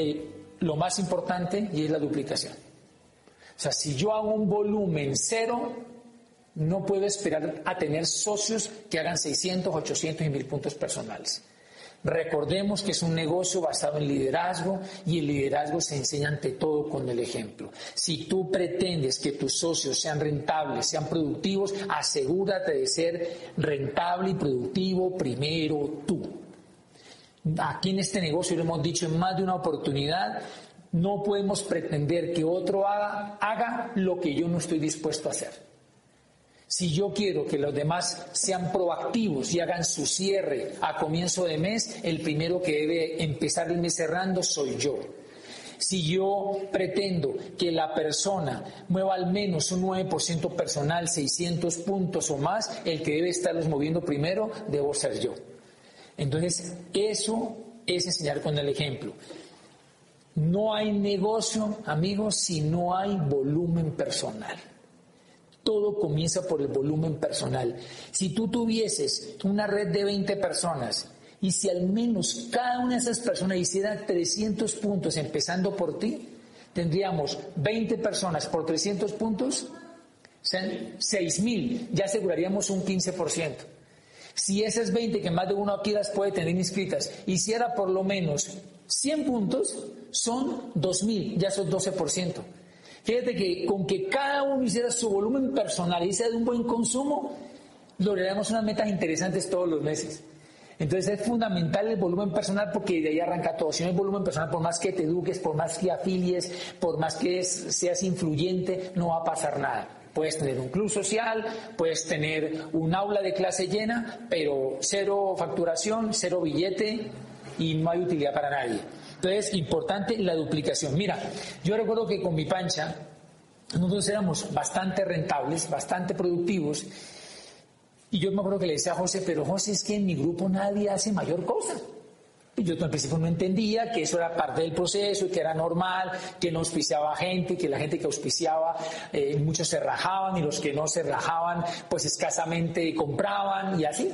eh, lo más importante y es la duplicación. O sea, si yo hago un volumen cero, no puedo esperar a tener socios que hagan 600, 800 y 1000 puntos personales. Recordemos que es un negocio basado en liderazgo y el liderazgo se enseña ante todo con el ejemplo. Si tú pretendes que tus socios sean rentables, sean productivos, asegúrate de ser rentable y productivo primero tú. Aquí en este negocio lo hemos dicho en más de una oportunidad, no podemos pretender que otro haga, haga lo que yo no estoy dispuesto a hacer. Si yo quiero que los demás sean proactivos y hagan su cierre a comienzo de mes, el primero que debe empezar el mes cerrando soy yo. Si yo pretendo que la persona mueva al menos un 9% personal, 600 puntos o más, el que debe estarlos moviendo primero debo ser yo. Entonces, eso es enseñar con el ejemplo. No hay negocio, amigos, si no hay volumen personal. Todo comienza por el volumen personal. Si tú tuvieses una red de 20 personas y si al menos cada una de esas personas hiciera 300 puntos empezando por ti, tendríamos 20 personas por 300 puntos, 6.000, ya aseguraríamos un 15%. Si esas 20 que más de uno aquí las puede tener inscritas hiciera por lo menos 100 puntos, son 2.000, ya son 12%. Fíjate que con que cada uno hiciera su volumen personal y sea de un buen consumo, lograríamos unas metas interesantes todos los meses. Entonces es fundamental el volumen personal porque de ahí arranca todo. Si no hay volumen personal, por más que te eduques, por más que afilies, por más que seas influyente, no va a pasar nada. Puedes tener un club social, puedes tener un aula de clase llena, pero cero facturación, cero billete y no hay utilidad para nadie. Entonces, importante la duplicación. Mira, yo recuerdo que con mi pancha, nosotros éramos bastante rentables, bastante productivos, y yo me acuerdo que le decía a José, pero José, es que en mi grupo nadie hace mayor cosa. Yo al principio no entendía que eso era parte del proceso y que era normal, que no auspiciaba gente, que la gente que auspiciaba, eh, muchos se rajaban y los que no se rajaban, pues escasamente compraban y así.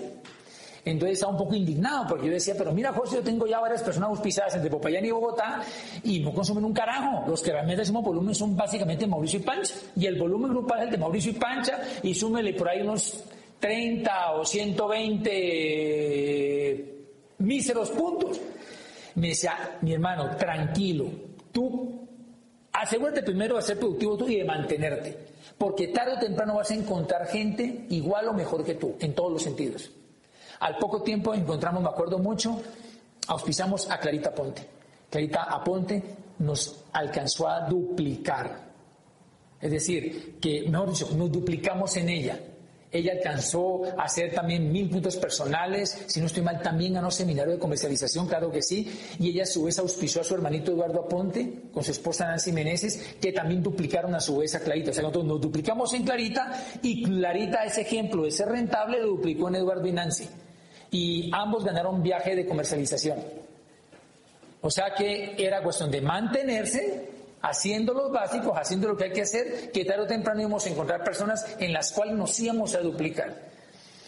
Entonces estaba un poco indignado porque yo decía, pero mira José, yo tengo ya varias personas auspiciadas entre Popayán y Bogotá y no consumen un carajo. Los que realmente hacemos volumen son básicamente Mauricio y Pancha. Y el volumen grupal es el de Mauricio y Pancha y súmele por ahí unos 30 o 120 míseros puntos. Me decía, mi hermano, tranquilo, tú asegúrate primero de ser productivo tú y de mantenerte, porque tarde o temprano vas a encontrar gente igual o mejor que tú, en todos los sentidos. Al poco tiempo encontramos, me acuerdo mucho, auspiciamos a Clarita Ponte. Clarita Aponte nos alcanzó a duplicar. Es decir, que, mejor dicho, nos duplicamos en ella. Ella alcanzó a hacer también mil puntos personales, si no estoy mal, también ganó seminario de comercialización, claro que sí, y ella a su vez auspició a su hermanito Eduardo Aponte con su esposa Nancy Meneses, que también duplicaron a su vez a Clarita. O sea, nosotros nos duplicamos en Clarita y Clarita, ese ejemplo de ser rentable, lo duplicó en Eduardo y Nancy y ambos ganaron viaje de comercialización. O sea que era cuestión de mantenerse haciendo los básicos, haciendo lo que hay que hacer, que tarde o temprano íbamos a encontrar personas en las cuales nos íbamos a duplicar.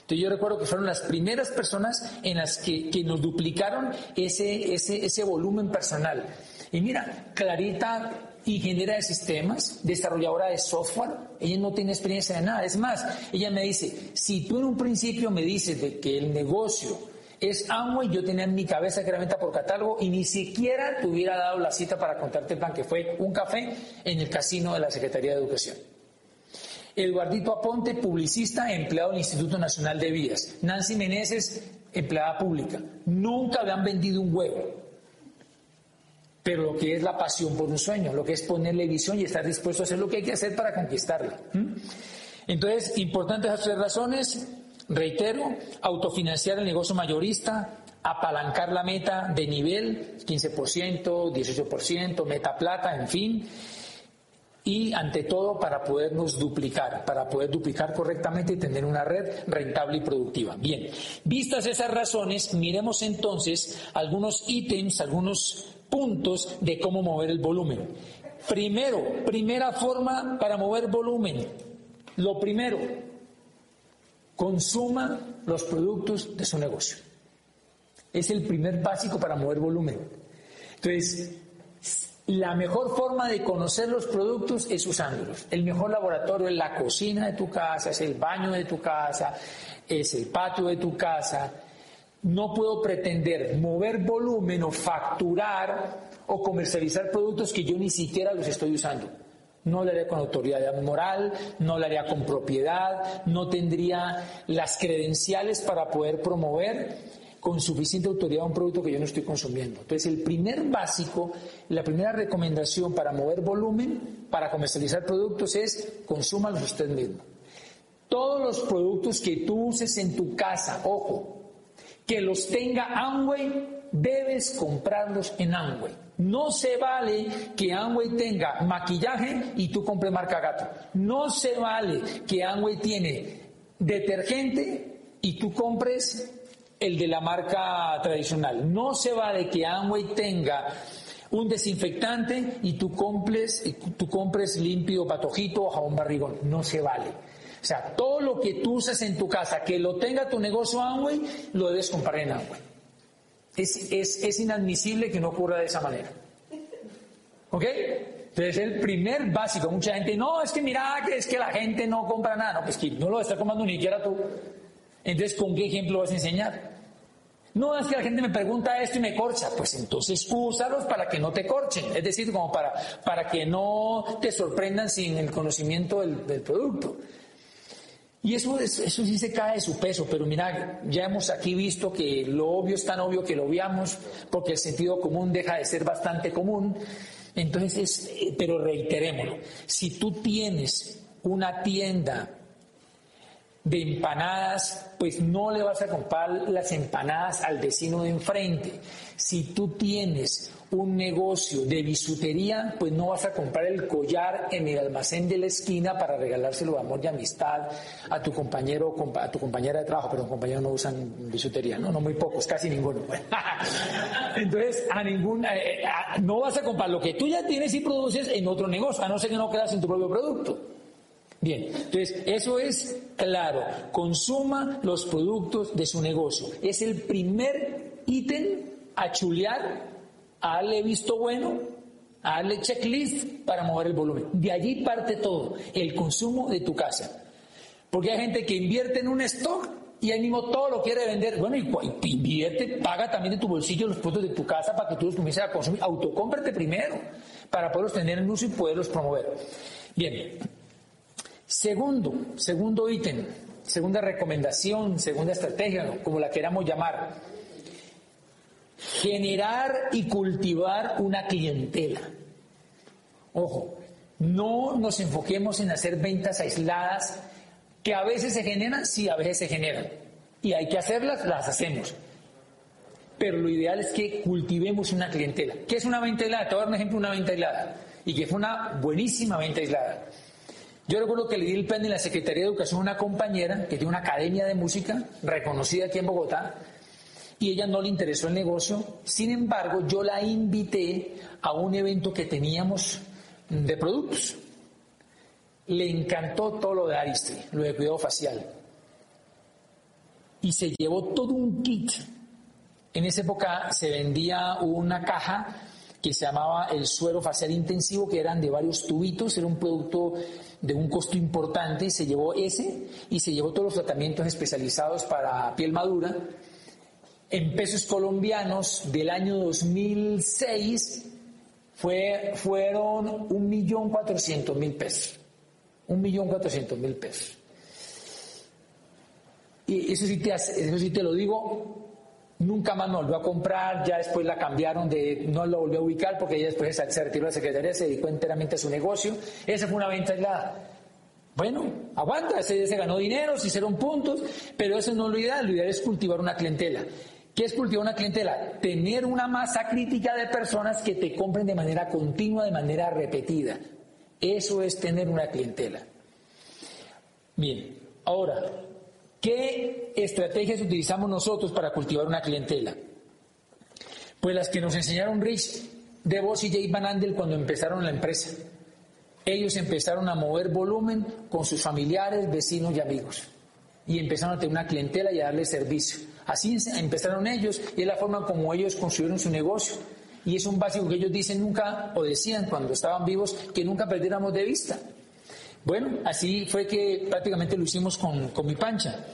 Entonces yo recuerdo que fueron las primeras personas en las que, que nos duplicaron ese, ese, ese volumen personal. Y mira, Clarita ingeniera de sistemas, desarrolladora de software, ella no tiene experiencia de nada. Es más, ella me dice, si tú en un principio me dices de que el negocio es Amway, yo tenía en mi cabeza que era venta por catálogo y ni siquiera te hubiera dado la cita para contarte el plan, que fue un café en el casino de la Secretaría de Educación. Eduardito Aponte, publicista, empleado del Instituto Nacional de Vías. Nancy Meneses, empleada pública. Nunca habían vendido un huevo pero lo que es la pasión por un sueño, lo que es ponerle visión y estar dispuesto a hacer lo que hay que hacer para conquistarla. Entonces, importantes esas tres razones, reitero, autofinanciar el negocio mayorista, apalancar la meta de nivel, 15%, 18%, meta plata, en fin, y ante todo para podernos duplicar, para poder duplicar correctamente y tener una red rentable y productiva. Bien, vistas esas razones, miremos entonces algunos ítems, algunos puntos de cómo mover el volumen. Primero, primera forma para mover volumen. Lo primero, consuma los productos de su negocio. Es el primer básico para mover volumen. Entonces, La mejor forma de conocer los productos es usándolos. El mejor laboratorio es la cocina de tu casa, es el baño de tu casa, es el patio de tu casa. No puedo pretender mover volumen o facturar o comercializar productos que yo ni siquiera los estoy usando. No lo haría con autoridad moral, no lo haría con propiedad, no tendría las credenciales para poder promover con suficiente autoridad un producto que yo no estoy consumiendo. Entonces, el primer básico, la primera recomendación para mover volumen, para comercializar productos es consúmalos usted mismo. Todos los productos que tú uses en tu casa, ojo, que los tenga Amway, debes comprarlos en Amway. No se vale que Amway tenga maquillaje y tú compres marca gato. No se vale que Amway tiene detergente y tú compres el de la marca tradicional. No se va de que Amway tenga un desinfectante y tú compres, tú compres limpio patojito o jabón barrigón. No se vale. O sea, todo lo que tú uses en tu casa, que lo tenga tu negocio Amway, lo debes comprar en Amway. Es, es, es inadmisible que no ocurra de esa manera. ¿Ok? Entonces, el primer básico, mucha gente, no, es que mira, es que la gente no compra nada. No, pues que no lo está comprando ni siquiera tú. Entonces, ¿con qué ejemplo vas a enseñar? No es que la gente me pregunta esto y me corcha, pues entonces úsalos para que no te corchen, es decir, como para, para que no te sorprendan sin el conocimiento del, producto. Y eso, eso sí se cae de su peso, pero mira, ya hemos aquí visto que lo obvio es tan obvio que lo veamos, porque el sentido común deja de ser bastante común. Entonces, eh, pero reiterémoslo, si tú tienes una tienda de empanadas, pues no le vas a comprar las empanadas al vecino de enfrente. Si tú tienes un negocio de bisutería, pues no vas a comprar el collar en el almacén de la esquina para regalárselo de amor y amistad a tu compañero a tu compañera de trabajo, pero compañeros no usan bisutería, no, no muy pocos, casi ninguno. Entonces, a ningún, eh, eh, no vas a comprar lo que tú ya tienes y produces en otro negocio, a no ser que no creas en tu propio producto. Bien, entonces eso es claro, consuma los productos de su negocio. Es el primer ítem a chulear, a darle visto bueno, a darle checklist para mover el volumen. De allí parte todo, el consumo de tu casa. Porque hay gente que invierte en un stock y ahí mismo todo lo quiere vender. Bueno, y, invierte, paga también de tu bolsillo los productos de tu casa para que tú los comiences a consumir. Autocómprate primero para poderlos tener en uso y poderlos promover. Bien, Segundo, segundo ítem, segunda recomendación, segunda estrategia, como la queramos llamar, generar y cultivar una clientela. Ojo, no nos enfoquemos en hacer ventas aisladas que a veces se generan, sí, a veces se generan. Y hay que hacerlas, las hacemos. Pero lo ideal es que cultivemos una clientela. ¿Qué es una venta aislada? Te voy a dar un ejemplo de una venta aislada. Y que fue una buenísima venta aislada. Yo recuerdo que le di el plan en la Secretaría de Educación a una compañera que tiene una academia de música reconocida aquí en Bogotá y ella no le interesó el negocio. Sin embargo, yo la invité a un evento que teníamos de productos. Le encantó todo lo de Aristri, lo de cuidado facial. Y se llevó todo un kit. En esa época se vendía una caja que se llamaba el suero facial intensivo, que eran de varios tubitos, era un producto de un costo importante y se llevó ese y se llevó todos los tratamientos especializados para piel madura. En pesos colombianos del año 2006 fue, fueron un millón cuatrocientos mil pesos. Un millón cuatrocientos mil pesos. Y eso sí, te, eso sí te lo digo Nunca más me volvió a comprar, ya después la cambiaron de, no lo volvió a ubicar porque ella después se retiró de la secretaría, se dedicó enteramente a su negocio. Esa fue una venta aislada. Bueno, aguanta, ese se ganó dinero, se hicieron puntos, pero eso no es lo ideal, lo ideal es cultivar una clientela. ¿Qué es cultivar una clientela? Tener una masa crítica de personas que te compren de manera continua, de manera repetida. Eso es tener una clientela. Bien, ahora, ¿Qué estrategias utilizamos nosotros para cultivar una clientela? Pues las que nos enseñaron Rich DeVos y Jay Van Andel cuando empezaron la empresa. Ellos empezaron a mover volumen con sus familiares, vecinos y amigos. Y empezaron a tener una clientela y a darle servicio. Así empezaron ellos y es la forma como ellos construyeron su negocio. Y es un básico que ellos dicen nunca, o decían cuando estaban vivos, que nunca perdiéramos de vista. Bueno, así fue que prácticamente lo hicimos con, con mi pancha.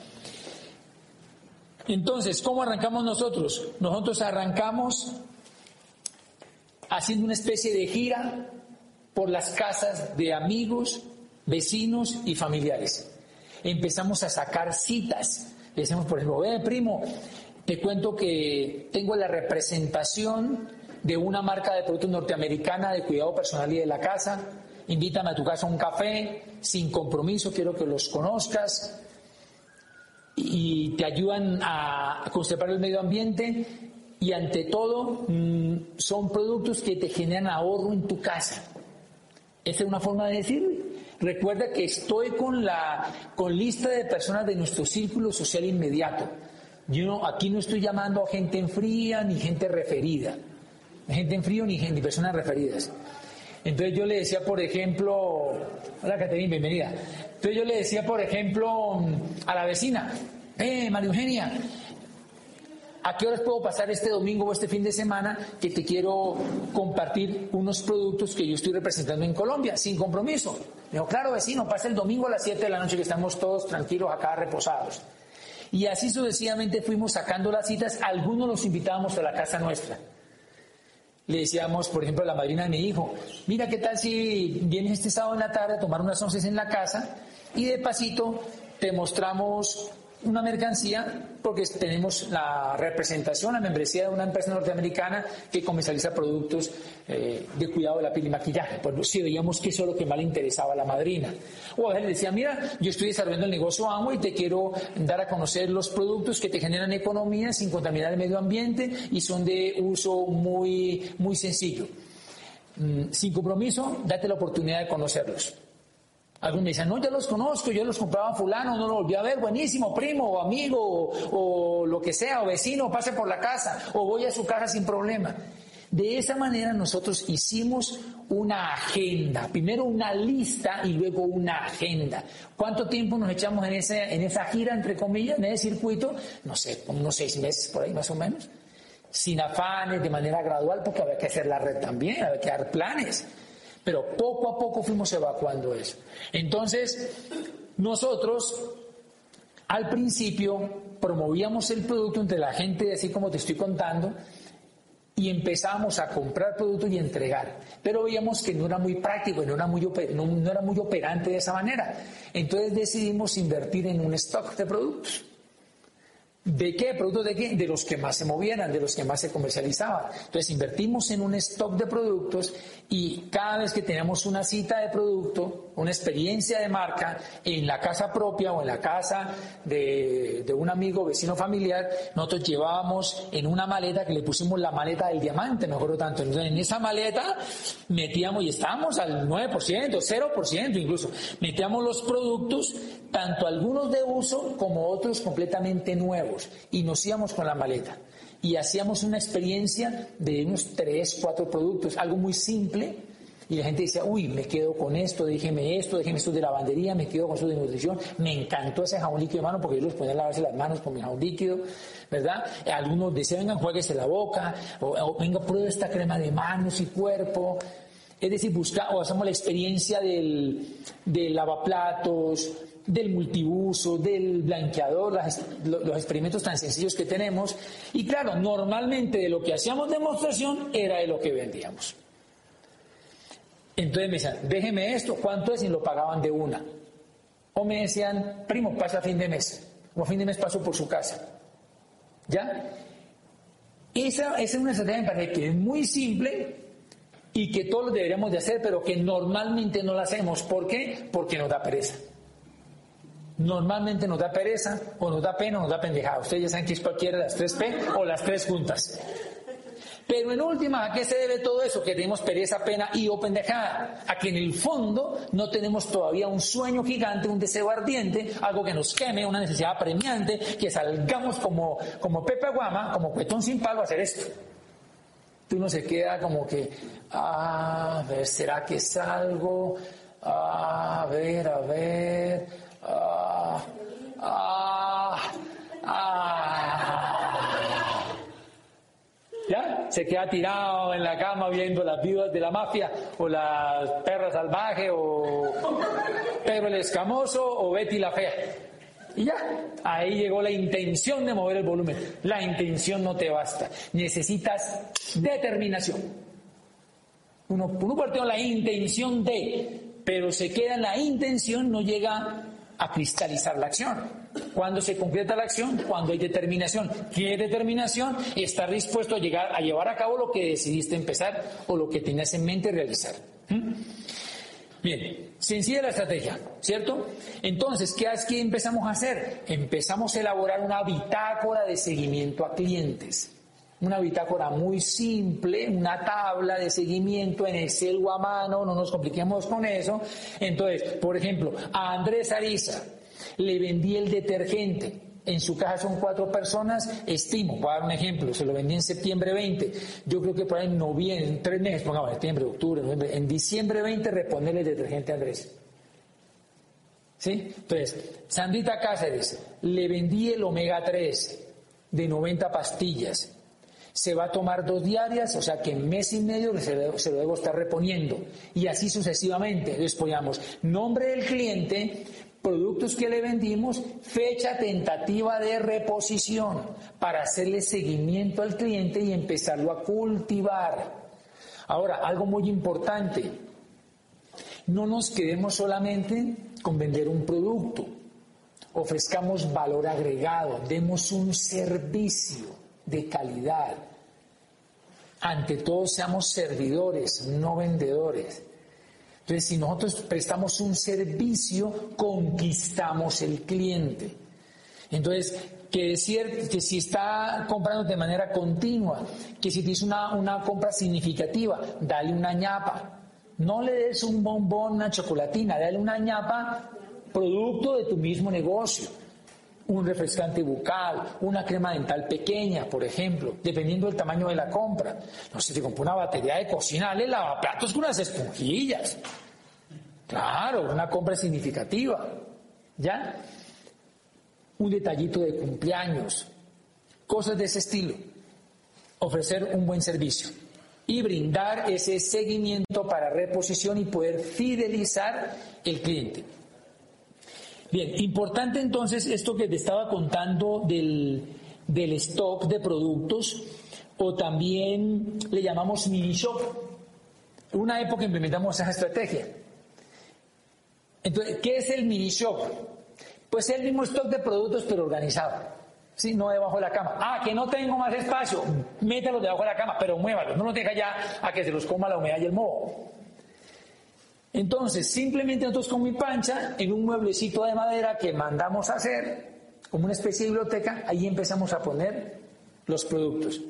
Entonces, ¿cómo arrancamos nosotros? Nosotros arrancamos haciendo una especie de gira por las casas de amigos, vecinos y familiares. Empezamos a sacar citas. Le decimos, por ejemplo, eh, primo, te cuento que tengo la representación de una marca de productos norteamericana de cuidado personal y de la casa. Invítame a tu casa a un café, sin compromiso, quiero que los conozcas y te ayudan a conservar el medio ambiente y ante todo mm, son productos que te generan ahorro en tu casa. Esa es una forma de decir. Recuerda que estoy con la con lista de personas de nuestro círculo social inmediato. Yo aquí no estoy llamando a gente en fría ni gente referida. Gente en frío ni, gente, ni personas referidas. Entonces yo le decía, por ejemplo, hola Caterina, bienvenida. Entonces yo le decía, por ejemplo, a la vecina, eh, María Eugenia, ¿a qué horas puedo pasar este domingo o este fin de semana que te quiero compartir unos productos que yo estoy representando en Colombia, sin compromiso? Me dijo, claro, vecino, pasa el domingo a las 7 de la noche que estamos todos tranquilos acá reposados. Y así sucesivamente fuimos sacando las citas, algunos los invitábamos a la casa nuestra le decíamos, por ejemplo, a la madrina de mi hijo, mira qué tal si vienes este sábado en la tarde a tomar unas once en la casa y de pasito te mostramos una mercancía porque tenemos la representación, la membresía de una empresa norteamericana que comercializa productos eh, de cuidado de la piel y maquillaje. Pues si veíamos que eso es lo que más le interesaba a la madrina. O a le decía, mira, yo estoy desarrollando el negocio AMO y te quiero dar a conocer los productos que te generan economía sin contaminar el medio ambiente y son de uso muy, muy sencillo. Mm, sin compromiso, date la oportunidad de conocerlos. Algunos me dicen, no, ya los conozco, yo los compraba fulano, no lo volví a ver, buenísimo, primo o amigo o, lo que sea, o vecino, pase por la casa, o voy a su casa sin problema. De esa manera nosotros hicimos una agenda, primero una lista y luego una agenda. ¿Cuánto tiempo nos echamos en, ese, en esa gira, entre comillas, en ese circuito? No sé, unos seis meses por ahí más o menos. Sin afanes, de manera gradual, porque había que hacer la red también, había que dar planes. Pero poco a poco fuimos evacuando eso. Entonces, nosotros al principio promovíamos el producto entre la gente, así como te estoy contando, y empezamos a comprar productos y entregar. Pero veíamos que no era muy práctico, no era muy, no era muy operante de esa manera. Entonces decidimos invertir en un stock de productos. ¿De qué? ¿Productos de qué? De los que más se movieran, de los que más se comercializaban. Entonces invertimos en un stock de productos y cada vez que tenemos una cita de producto, una experiencia de marca en la casa propia o en la casa de, un amigo, vecino familiar, nosotros llevábamos en una maleta que le pusimos la maleta del diamante, me acuerdo tanto. Entonces en esa maleta metíamos y estábamos al 9%, 0% incluso. Metíamos los productos, tanto algunos de uso como otros completamente nuevos y nos íbamos con la maleta y hacíamos una experiencia de unos tres, cuatro productos, algo muy simple. Y la gente decía, uy, me quedo con esto, déjeme esto, déjeme esto de lavandería, me quedo con esto de nutrición. Me encantó ese jabón líquido de mano porque yo los ponía a lavarse las manos con mi jabón líquido, ¿verdad? Algunos decían, vengan, jueguese la boca, o, venga, pruebe esta crema de manos y cuerpo. Es decir, busca, o hacemos la experiencia del, del lavaplatos, del multiuso, del blanqueador, los experimentos tan sencillos que tenemos. Y claro, normalmente de lo que hacíamos demostración era de lo que vendíamos. Entonces me decían, déjeme esto, ¿cuánto es? Y lo pagaban de una. O me decían, primo, pasa a fin de mes. O a fin de mes paso por su casa. ¿Ya? Esa, esa es una estrategia me parece que es muy simple y que todos deberíamos de hacer, pero que normalmente no la hacemos. ¿Por qué? Porque nos da pereza normalmente nos da pereza o nos da pena o nos da pendejada. Ustedes ya saben que es cualquiera de las tres P o las tres juntas. Pero en última, ¿a qué se debe todo eso? Que tenemos pereza, pena y o pendejada. A que en el fondo no tenemos todavía un sueño gigante, un deseo ardiente, algo que nos queme, una necesidad apremiante, que salgamos como, como Pepe Aguama, como cuetón sin palo a hacer esto. Tú no se queda como que, a ver, ¿será que salgo? A ver, a ver Ah, ah, ah. Se queda tirado en la cama viendo las viudas de la mafia o las perras salvajes o Pedro el Escamoso o Betty la Fea. Y ya, ahí llegó la intención de mover el volumen. La intención no te basta. Necesitas determinación. Uno, uno partió la intención de, pero se queda en la intención, no llega a cristalizar la acción. Cuando se concreta la acción, cuando hay determinación. ¿Qué determinación? Estar dispuesto a llegar a llevar a cabo lo que decidiste empezar o lo que tenías en mente realizar. ¿Mm? Bien, sencilla la estrategia, ¿cierto? Entonces, ¿qué, ¿qué empezamos a hacer? Empezamos a elaborar una bitácora de seguimiento a clientes. Una bitácora muy simple, una tabla de seguimiento en Excel o a mano, no nos compliquemos con eso. Entonces, por ejemplo, a Andrés Ariza le vendí el detergente en su caja son cuatro personas, estimo, voy a dar un ejemplo, se lo vendí en septiembre 20, yo creo que por ahí en noviembre, en tres meses, pongamos septiembre, octubre, noviembre, en diciembre 20 reponerle el detergente a Andrés. ¿Sí? Entonces, Sandrita Cáceres, le vendí el omega 3 de 90 pastillas. Se va a tomar dos diarias, o sea que en mes y medio se, lo debo estar reponiendo. Y así sucesivamente. Entonces ponemos nombre del cliente, productos que le vendimos, fecha tentativa de reposición para hacerle seguimiento al cliente y empezarlo a cultivar. Ahora, algo muy importante, no nos quedemos solamente con vender un producto, ofrezcamos valor agregado, demos un servicio de calidad. Ante todo, seamos servidores, no vendedores. Entonces, si nosotros prestamos un servicio, conquistamos el cliente. Entonces, que decir que si está comprando de manera continua, que si tienes una, una compra significativa, dale una ñapa. No le des un bombón, una chocolatina, dale una ñapa producto de tu mismo negocio. Un refrescante bucal, una crema dental pequeña, por ejemplo, dependiendo del tamaño de la compra. No sé, si te compró una batería de cocina, dale lavaplatos con unas esponjillas. Claro, una compra significativa. ¿Ya? Un detallito de cumpleaños. Cosas de ese estilo. Ofrecer un buen servicio. Y brindar ese seguimiento para reposición y poder fidelizar el cliente. Bien, importante entonces esto que te estaba contando del, del stock de productos o también le llamamos mini shop. Una época implementamos esa estrategia. Entonces, ¿qué es el mini shop? Pues es el mismo stock de productos pero organizado. ¿Sí? No debajo de la cama. Ah, que no tengo más espacio, mételo debajo de la cama, pero muévalos. No lo deja ya a que se los coma la humedad y el moho. Entonces, simplemente nosotros con mi pancha, en un mueblecito de madera que mandamos a hacer, como una especie de biblioteca, ahí empezamos a poner los productos.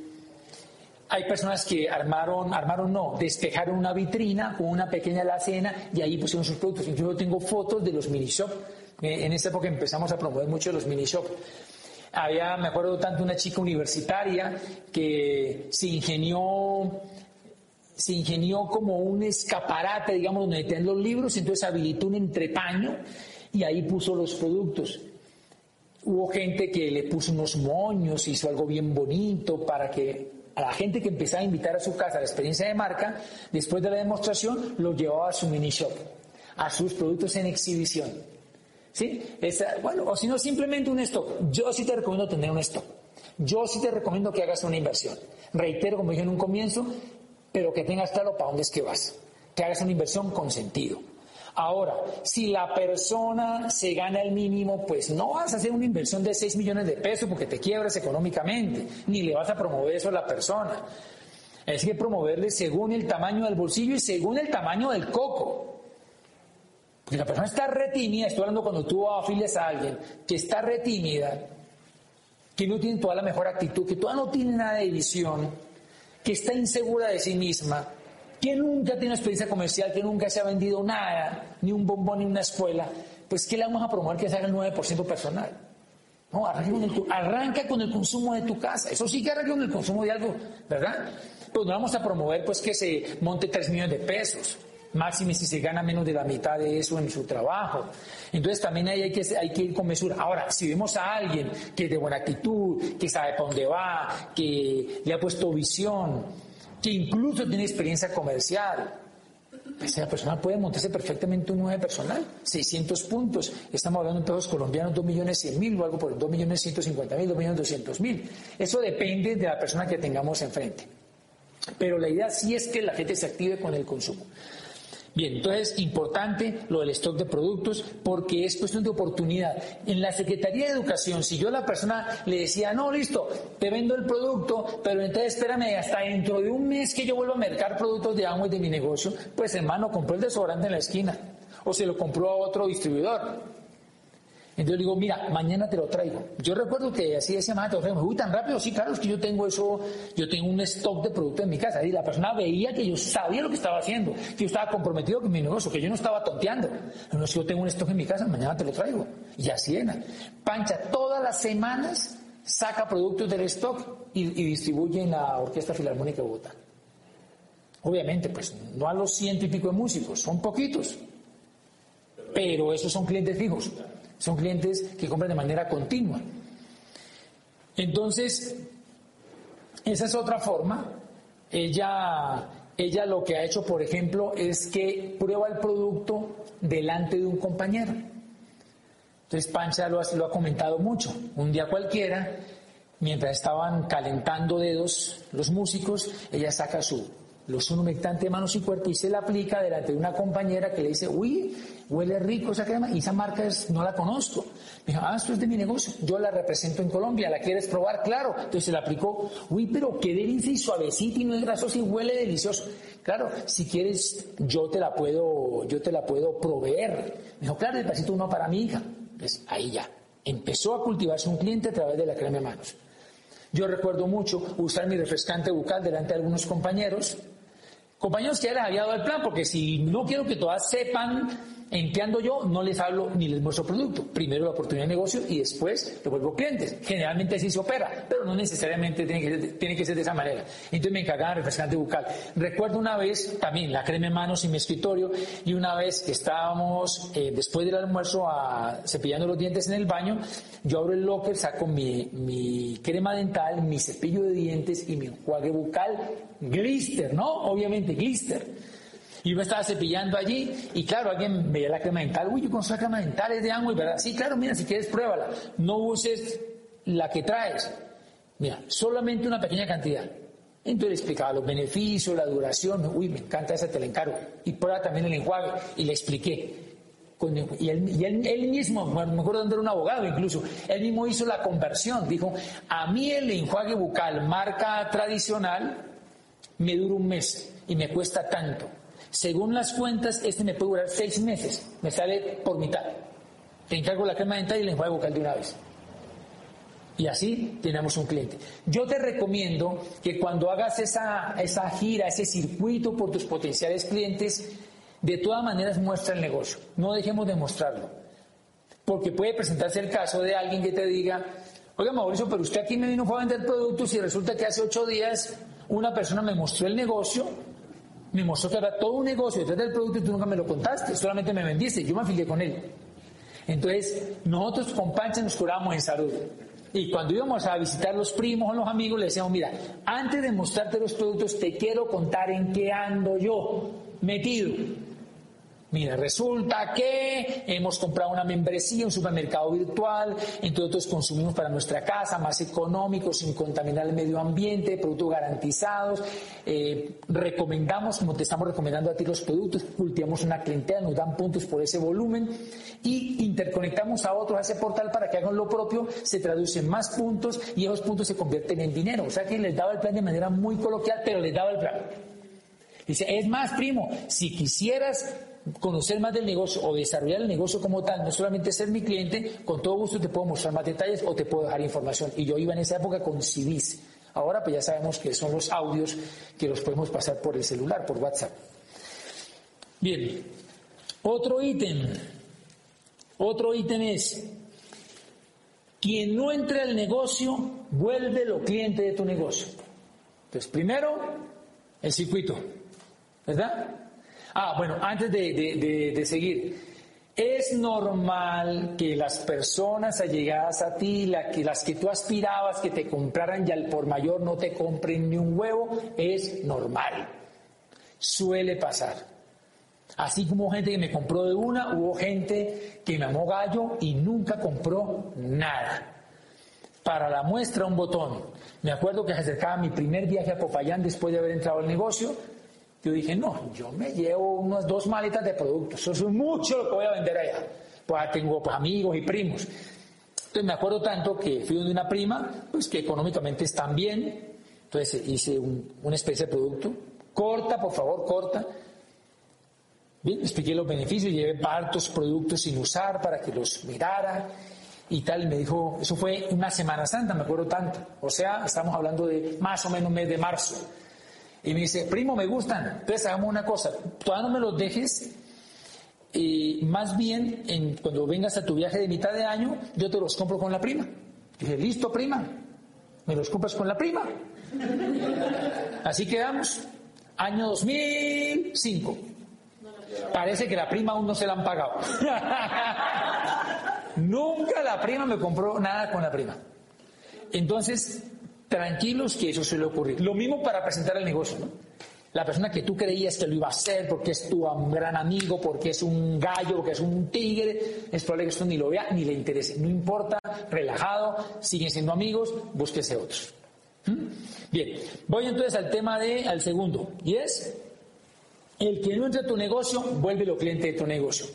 Hay personas que armaron, armaron no, despejaron una vitrina con una pequeña alacena y ahí pusieron sus productos. Yo tengo fotos de los mini shop. Eh, en esa época empezamos a promover mucho los mini shop. Había, me acuerdo tanto, una chica universitaria que se ingenió se ingenió como un escaparate, digamos, donde metían los libros, entonces habilitó un entrepaño y ahí puso los productos. Hubo gente que le puso unos moños, hizo algo bien bonito para que a la gente que empezaba a invitar a su casa a la experiencia de marca, después de la demostración, lo llevaba a su mini shop, a sus productos en exhibición. ¿Sí? bueno, o si no, simplemente un stock. Yo sí te recomiendo tener un stock. Yo sí te recomiendo que hagas una inversión. Reitero, como dije en un comienzo, pero que tengas claro para dónde es que vas. Que hagas una inversión con sentido. Ahora, si la persona se gana el mínimo, pues no vas a hacer una inversión de 6 millones de pesos porque te quiebras económicamente, ni le vas a promover eso a la persona. Es que promoverle según el tamaño del bolsillo y según el tamaño del coco. Porque la persona está retímida, estoy hablando cuando tú afilias a alguien que está retímida, que no tiene toda la mejor actitud, que todavía no tiene nada de visión, que está insegura de sí misma, que nunca tiene experiencia comercial, que nunca se ha vendido nada, ni un bombón ni una escuela, pues ¿qué le vamos a promover que se haga el 9% personal? No, arranca con, el, consumo de tu casa. Eso sí que arranca con el consumo de algo, ¿verdad? Pues no vamos a promover pues que se monte 3 millones de pesos. Máximo si se gana menos de la mitad de eso en su trabajo. Entonces también ahí hay que, hay ir con mesura. Ahora, si vemos a alguien que es de buena actitud, que sabe para dónde va, que le ha puesto visión, que incluso tiene experiencia comercial, esa persona puede montarse perfectamente un 9 personal, 600 puntos. Estamos hablando en pesos colombianos, 2 millones 100 mil o algo por 2 millones 150 mil, 2 millones 200 mil. Eso depende de la persona que tengamos enfrente. Pero la idea sí es que la gente se active con el consumo. Bien, entonces importante lo del stock de productos porque es cuestión de oportunidad. En la Secretaría de Educación, si yo a la persona le decía, no, listo, te vendo el producto, pero entonces espérame hasta dentro de un mes que yo vuelvo a mercar productos de agua de mi negocio, pues hermano, compró el desodorante en la esquina o se lo compró a otro distribuidor. Entonces digo, mira, mañana te lo traigo. Yo recuerdo que así decía, mañana te lo traigo. Uy, tan rápido, sí, claro, es que yo tengo eso, yo tengo un stock de productos en mi casa. Y la persona veía que yo sabía lo que estaba haciendo, que yo estaba comprometido con mi negocio, que yo no estaba tonteando. No, si yo tengo un stock en mi casa, mañana te lo traigo. Y así era. Pancha, todas las semanas saca productos del stock y, y distribuye en la Orquesta Filarmónica de Bogotá. Obviamente, pues no a los ciento y pico de músicos, son poquitos. Pero esos son clientes fijos. Son clientes que compran de manera continua. Entonces, esa es otra forma. Ella, ella lo que ha hecho, por ejemplo, es que prueba el producto delante de un compañero. Entonces, Pancha lo ha, lo ha comentado mucho. Un día cualquiera, mientras estaban calentando dedos los músicos, ella saca su los humectante de manos y cuerpo y se la aplica delante de una compañera que le dice, uy, huele rico esa crema y esa marca no la conozco. Me dijo, ah, esto es de mi negocio, yo la represento en Colombia, ¿la quieres probar? Claro. Entonces se la aplicó, uy, pero qué delicia y suavecita y no es grasosa y huele delicioso. Claro, si quieres, yo te la puedo, yo te la puedo proveer. Me dijo, claro, necesito uno para mi hija. Pues ahí ya. Empezó a cultivarse un cliente a través de la crema de manos. Yo recuerdo mucho usar mi refrescante bucal delante de algunos compañeros, compañeros que ya les había dado el plan, porque si no quiero que todas sepan en qué ando yo, no les hablo ni les muestro producto. Primero la oportunidad de negocio y después vuelvo clientes. Generalmente así se opera, pero no necesariamente tiene que, ser, tiene que ser de esa manera. Entonces me encargaba refrescante bucal. Recuerdo una vez también la crema en manos en mi escritorio y una vez que estábamos eh, después del almuerzo a, cepillando los dientes en el baño, yo abro el locker, saco mi, mi crema dental, mi cepillo de dientes y mi enjuague bucal, glister, ¿no? Obviamente glister. Y me estaba cepillando allí y claro, alguien veía la crema dental. Uy, yo la crema dental, es de agua, ¿verdad? Sí, claro, mira, si quieres pruébala. No uses la que traes. Mira, solamente una pequeña cantidad. Entonces explicaba los beneficios, la duración. Uy, me encanta esa, te la encargo. Y prueba también el enjuague. Y le expliqué. Y él, y él, mismo, me acuerdo de un abogado incluso, él mismo hizo la conversión. Dijo, a mí el enjuague bucal marca tradicional me dura un mes y me cuesta tanto. Según las cuentas, este me puede durar seis meses. Me sale por mitad. Te encargo la crema dental y el enjuague bucal de una vez. Y así tenemos un cliente. Yo te recomiendo que cuando hagas esa, esa gira, ese circuito por tus potenciales clientes, de todas maneras muestra el negocio. No dejemos de mostrarlo. Porque puede presentarse el caso de alguien que te diga, oiga Mauricio, pero usted aquí me vino a vender productos y resulta que hace ocho días una persona me mostró el negocio me mostró todo un negocio detrás del producto y tú nunca me lo contaste, solamente me vendiste, yo me afilié con él. Entonces, nosotros con Pancha nos curamos en salud. Y cuando íbamos a visitar los primos o los amigos, le decíamos, mira, antes de mostrarte los productos, te quiero contar en qué ando yo metido. Mira, resulta que hemos comprado una membresía, un supermercado virtual, entre otros consumimos para nuestra casa, más económico, sin contaminar el medio ambiente, productos garantizados. Eh, recomendamos, como te estamos recomendando a ti los productos, cultivamos una clientela, nos dan puntos por ese volumen y interconectamos a otros a ese portal para que hagan lo propio, se traducen más puntos y esos puntos se convierten en dinero. O sea que les daba el plan de manera muy coloquial, pero les daba el plan. Dice, es más, primo, si quisieras conocer más del negocio o desarrollar el negocio como tal, no solamente ser mi cliente, con todo gusto te puedo mostrar más detalles o te puedo dejar información. Y yo iba en esa época con CDs. Ahora pues ya sabemos que son los audios que los podemos pasar por el celular, por WhatsApp. Bien, otro ítem. Otro ítem es, quien no entre al negocio, vuelve lo cliente de tu negocio. Entonces, primero, el circuito, ¿verdad? Ah, bueno, antes de, de seguir, es normal que las personas allegadas a ti, que, las que tú aspirabas que te compraran y al por mayor no te compren ni un huevo, es normal. Suele pasar. Así como gente que me compró de una, hubo gente que me amó gallo y nunca compró nada. Para la muestra, un botón. Me acuerdo que se acercaba mi primer viaje a Popayán después de haber entrado al negocio yo dije, no, yo me llevo unas dos maletas de productos, eso es mucho lo que voy a vender allá. Pues tengo pues, amigos y primos. Entonces me acuerdo tanto que fui donde una prima, pues que económicamente están bien, entonces hice una especie de producto, corta, por favor, corta. Bien, expliqué los beneficios, llevé partos productos sin usar para que los mirara y tal, y me dijo, eso fue una Semana Santa, me acuerdo tanto, o sea, estamos hablando de más o menos mes de marzo. Y me dice, primo, me gustan. Entonces hagamos una cosa, todavía no me los dejes. Y más bien, en, cuando vengas a tu viaje de mitad de año, yo te los compro con la prima. dije, listo, prima. ¿Me los compras con la prima? Así quedamos. Año 2005. Parece que la prima aún no se la han pagado. Nunca la prima me compró nada con la prima. Entonces, tranquilos que eso suele ocurrir. Lo mismo para presentar el negocio. La persona que tú creías que lo iba a hacer porque es tu gran amigo, porque es un gallo, porque es un tigre, es probable que esto ni lo vea ni le interese. No importa, relajado, siguen siendo amigos, búsquese otros. ¿Mm? Bien, voy entonces al tema de, al segundo, y es, el que no entra a tu negocio, vuélvelo cliente de tu negocio.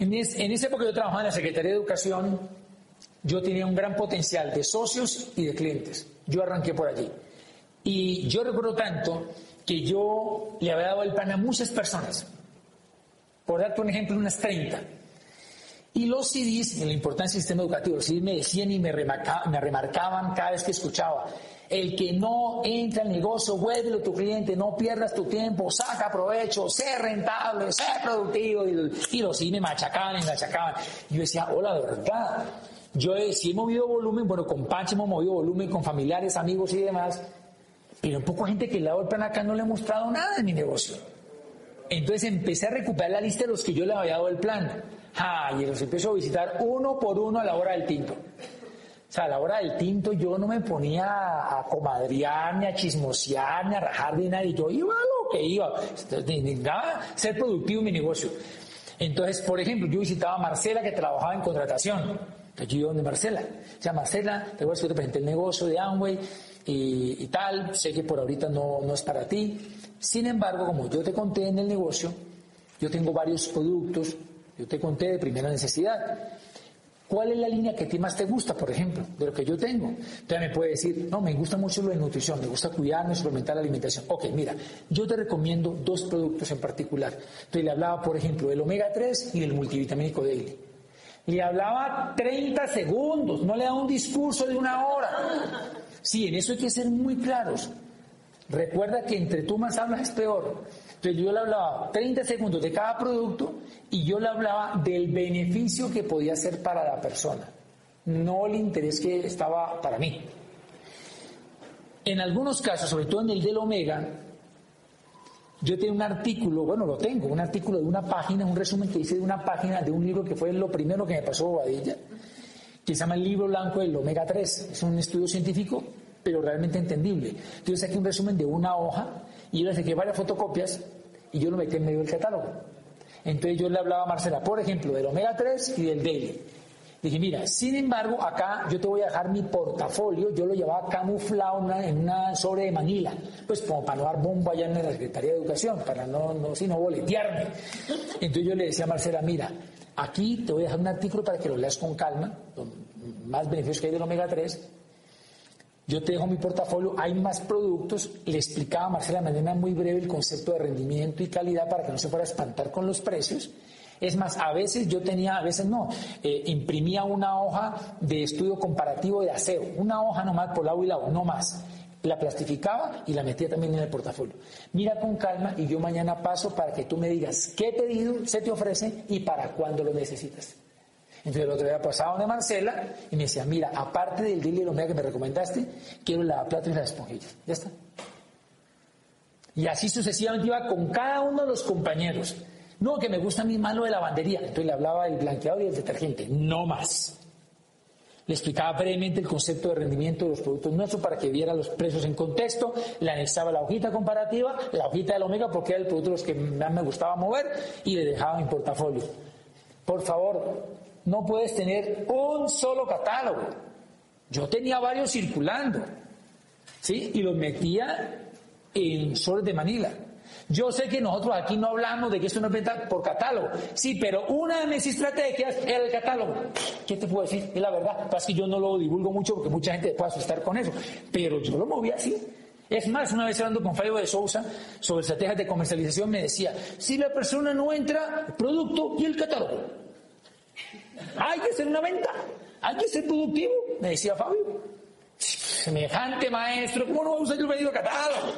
En, en esa época yo trabajaba en la Secretaría de Educación yo tenía un gran potencial de socios y de clientes. Yo arranqué por allí. Y yo recuerdo tanto que yo le había dado el plan a muchas personas. Por darte un ejemplo, unas 30. Y los CDs, en la importancia del sistema educativo, los CDs me decían y me, me remarcaban cada vez que escuchaba. El que no entra al negocio, vuélvelo tu cliente, no pierdas tu tiempo, saca provecho, sé rentable, sé productivo. Y, los CDs me machacaban y me machacaban. Y yo decía, hola, de verdad. Yo sí he movido volumen, bueno, con Pancho hemos movido volumen, con familiares, amigos y demás, pero poco gente que le ha dado el plan acá no le he mostrado nada en mi negocio. Entonces empecé a recuperar la lista de los que yo le había dado el plan. Ah, y los empiezo a visitar uno por uno a la hora del tinto. O sea, a la hora del tinto yo no me ponía a comadrear, ni a chismosear, ni a rajar de nadie. Yo iba a lo que iba. Intentaba ser productivo en mi negocio. Entonces, por ejemplo, yo visitaba a Marcela que trabajaba en contratación allí donde Marcela. O sea, Marcela, te voy a decir, te presenté el negocio de Amway y, tal, sé que por ahorita no, no es para ti. Sin embargo, como yo te conté en el negocio, yo tengo varios productos, yo te conté de primera necesidad. ¿Cuál es la línea que a ti más te gusta, por ejemplo, de lo que yo tengo? Entonces me puede decir, no, me gusta mucho lo de nutrición, me gusta cuidarme, suplementar la alimentación. Ok, mira, yo te recomiendo dos productos en particular. Entonces le hablaba, por ejemplo, del omega 3 y del multivitamínico daily. Le hablaba 30 segundos, no le daba un discurso de una hora. Sí, en eso hay que ser muy claros. Recuerda que entre tú más hablas es peor. Entonces yo le hablaba 30 segundos de cada producto y yo le hablaba del beneficio que podía ser para la persona, no el interés que estaba para mí. En algunos casos, sobre todo en el del omega, yo tengo un artículo, bueno, lo tengo, un artículo de una página, un resumen que hice de una página de un libro que fue lo primero que me pasó Bobadilla, que se llama El libro blanco del omega 3. Es un estudio científico, pero realmente entendible. Entonces saqué un resumen de una hoja y yo le saqué varias fotocopias y yo lo metí en medio del catálogo. Entonces yo le hablaba a Marcela, por ejemplo, del omega 3 y del daily. Dije, mira, sin embargo, acá yo te voy a dejar mi portafolio, yo lo llevaba camuflado en una sobre de Manila, pues como para no dar bombo allá en la Secretaría de Educación, para no, no, sino boletearme. Entonces yo le decía a Marcela, mira, aquí te voy a dejar un artículo para que lo leas con calma, más beneficios que hay del omega 3. Yo te dejo mi portafolio, hay más productos. Le explicaba a Marcela de manera muy breve el concepto de rendimiento y calidad para que no se fuera a espantar con los precios. Es más, a veces yo tenía, a veces no, eh, imprimía una hoja de estudio comparativo de aseo, una hoja nomás por lado y lado, no más. La plastificaba y la metía también en el portafolio. Mira con calma y yo mañana paso para que tú me digas qué pedido se te ofrece y para cuándo lo necesitas. Entonces el otro día pasaba de Marcela y me decía, mira, aparte del dile y que me recomendaste, quiero la plata y las esponjillas. Ya está. Y así sucesivamente iba con cada uno de los compañeros. No, que me gusta más lo de lavandería. Entonces le hablaba del blanqueador y del detergente. No más. Le explicaba brevemente el concepto de rendimiento de los productos nuestros para que viera los precios en contexto. Le anexaba la hojita comparativa, la hojita del Omega porque era el producto los que más me gustaba mover y le dejaba mi portafolio. Por favor, no puedes tener un solo catálogo. Yo tenía varios circulando, ¿sí? Y los metía en soles de Manila. Yo sé que nosotros aquí no hablamos de que esto no es venta por catálogo. Sí, pero una de mis estrategias era el catálogo. ¿Qué te puedo decir? Es la verdad. Pasa que yo no lo divulgo mucho porque mucha gente puede asustar con eso. Pero yo lo movía así. Es más, una vez hablando con Fabio de Sousa sobre estrategias de comercialización, me decía, si la persona no entra, producto y el catálogo. Hay que hacer una venta, hay que ser productivo, me decía Fabio. Semejante maestro, ¿cómo no va a usar el pedido catálogo?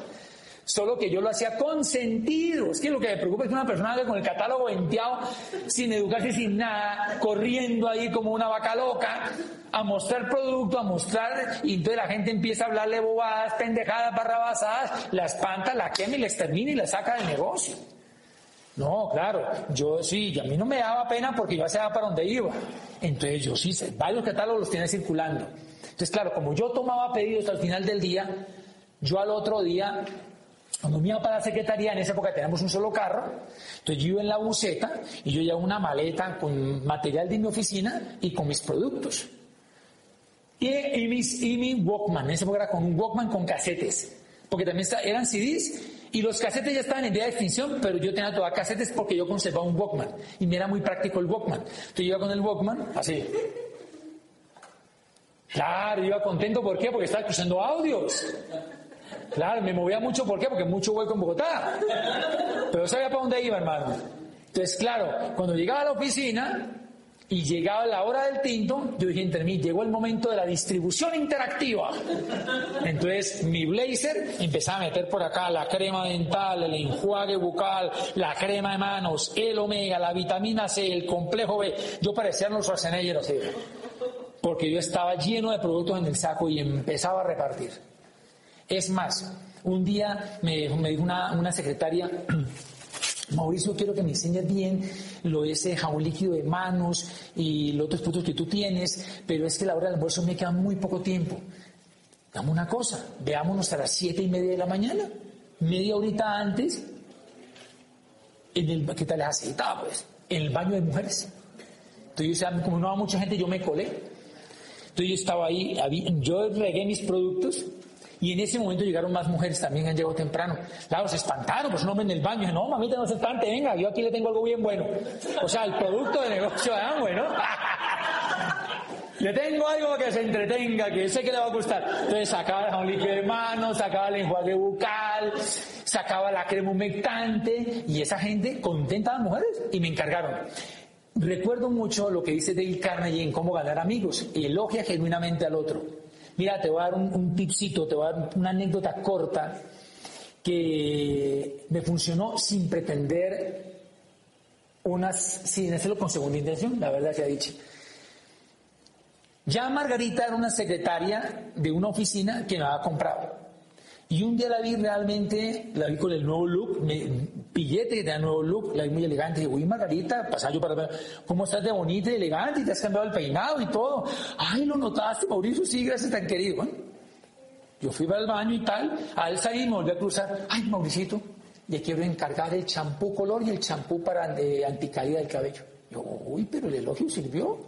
Solo que yo lo hacía con sentido. Es que lo que me preocupa es que una persona con el catálogo venteado, sin educarse, sin nada, corriendo ahí como una vaca loca, a mostrar producto, a mostrar, y entonces la gente empieza a hablarle bobadas, pendejadas, barrabasadas, la espanta, la quema y la extermina y la saca del negocio. No, claro, yo sí, a mí no me daba pena porque yo hacía para donde iba. Entonces yo sí, varios catálogos los tenía circulando. Entonces, claro, como yo tomaba pedidos al final del día, yo al otro día cuando me iba para la secretaría, en esa época teníamos un solo carro, entonces yo iba en la buceta y yo llevaba una maleta con material de mi oficina y con mis productos. Y, y, mis, y mi Walkman, en esa época era con un Walkman con casetes, porque también eran CDs y los casetes ya estaban en vía de extinción, pero yo tenía todas casetes porque yo conservaba un Walkman y me era muy práctico el Walkman. Entonces yo iba con el Walkman así. Claro, iba contento, ¿por qué? Porque estaba escuchando audios. Claro, me movía mucho, ¿por qué? Porque mucho hueco en Bogotá. Pero sabía para dónde iba, hermano. Entonces, claro, cuando llegaba a la oficina y llegaba la hora del tinto, yo dije entre mí, llegó el momento de la distribución interactiva. Entonces, mi blazer empezaba a meter por acá la crema dental, el enjuague bucal, la crema de manos, el omega, la vitamina C, el complejo B. Yo parecía los Schwarzenegger así. Porque yo estaba lleno de productos en el saco y empezaba a repartir. Es más, un día me, dijo una, secretaria, Mauricio, quiero que me enseñes bien lo de ese jabón líquido de manos y los otros productos que tú tienes, pero es que la hora del almuerzo me queda muy poco tiempo. Dame una cosa, veámonos a las siete y media de la mañana, media horita antes, en el, ¿qué tal aceitaba pues? En el baño de mujeres. Entonces, como no va mucha gente, yo me colé. Entonces yo estaba ahí, yo regué mis productos y en ese momento llegaron más mujeres también, han llegado temprano. Claro, se espantaron, pues un hombre en el baño. no, mamita, no se espante, venga, yo aquí le tengo algo bien bueno. O sea, el producto de negocio de Amway, ¿no? le tengo algo que se entretenga, que sé que le va a gustar. Entonces sacaba el líquido de mano, sacaba el enjuague bucal, sacaba la crema humectante y esa gente contenta a las mujeres y me encargaron. Recuerdo mucho lo que dice Dale Carnegie en cómo ganar amigos. Elogia genuinamente al otro. Mira, te voy a dar un, tipcito, te voy a dar una anécdota corta que me funcionó sin pretender unas, sin hacerlo con segunda intención, la verdad que ha dicho. Ya Margarita era una secretaria de una oficina que me había comprado. Y un día la vi realmente, la vi con el nuevo look, me, billete que tenía nuevo look, la muy elegante. Uy, Margarita, pasaba yo para ver, ¿cómo estás de bonita y elegante? Y te has cambiado el peinado y todo. Ay, lo notaste, Mauricio, sí, gracias, tan querido. yo fui para el baño y tal, al salir me volví a cruzar. Ay, Mauricito, le quiero encargar el champú color y el champú para de anticaída del cabello. Yo, uy, pero el elogio sirvió.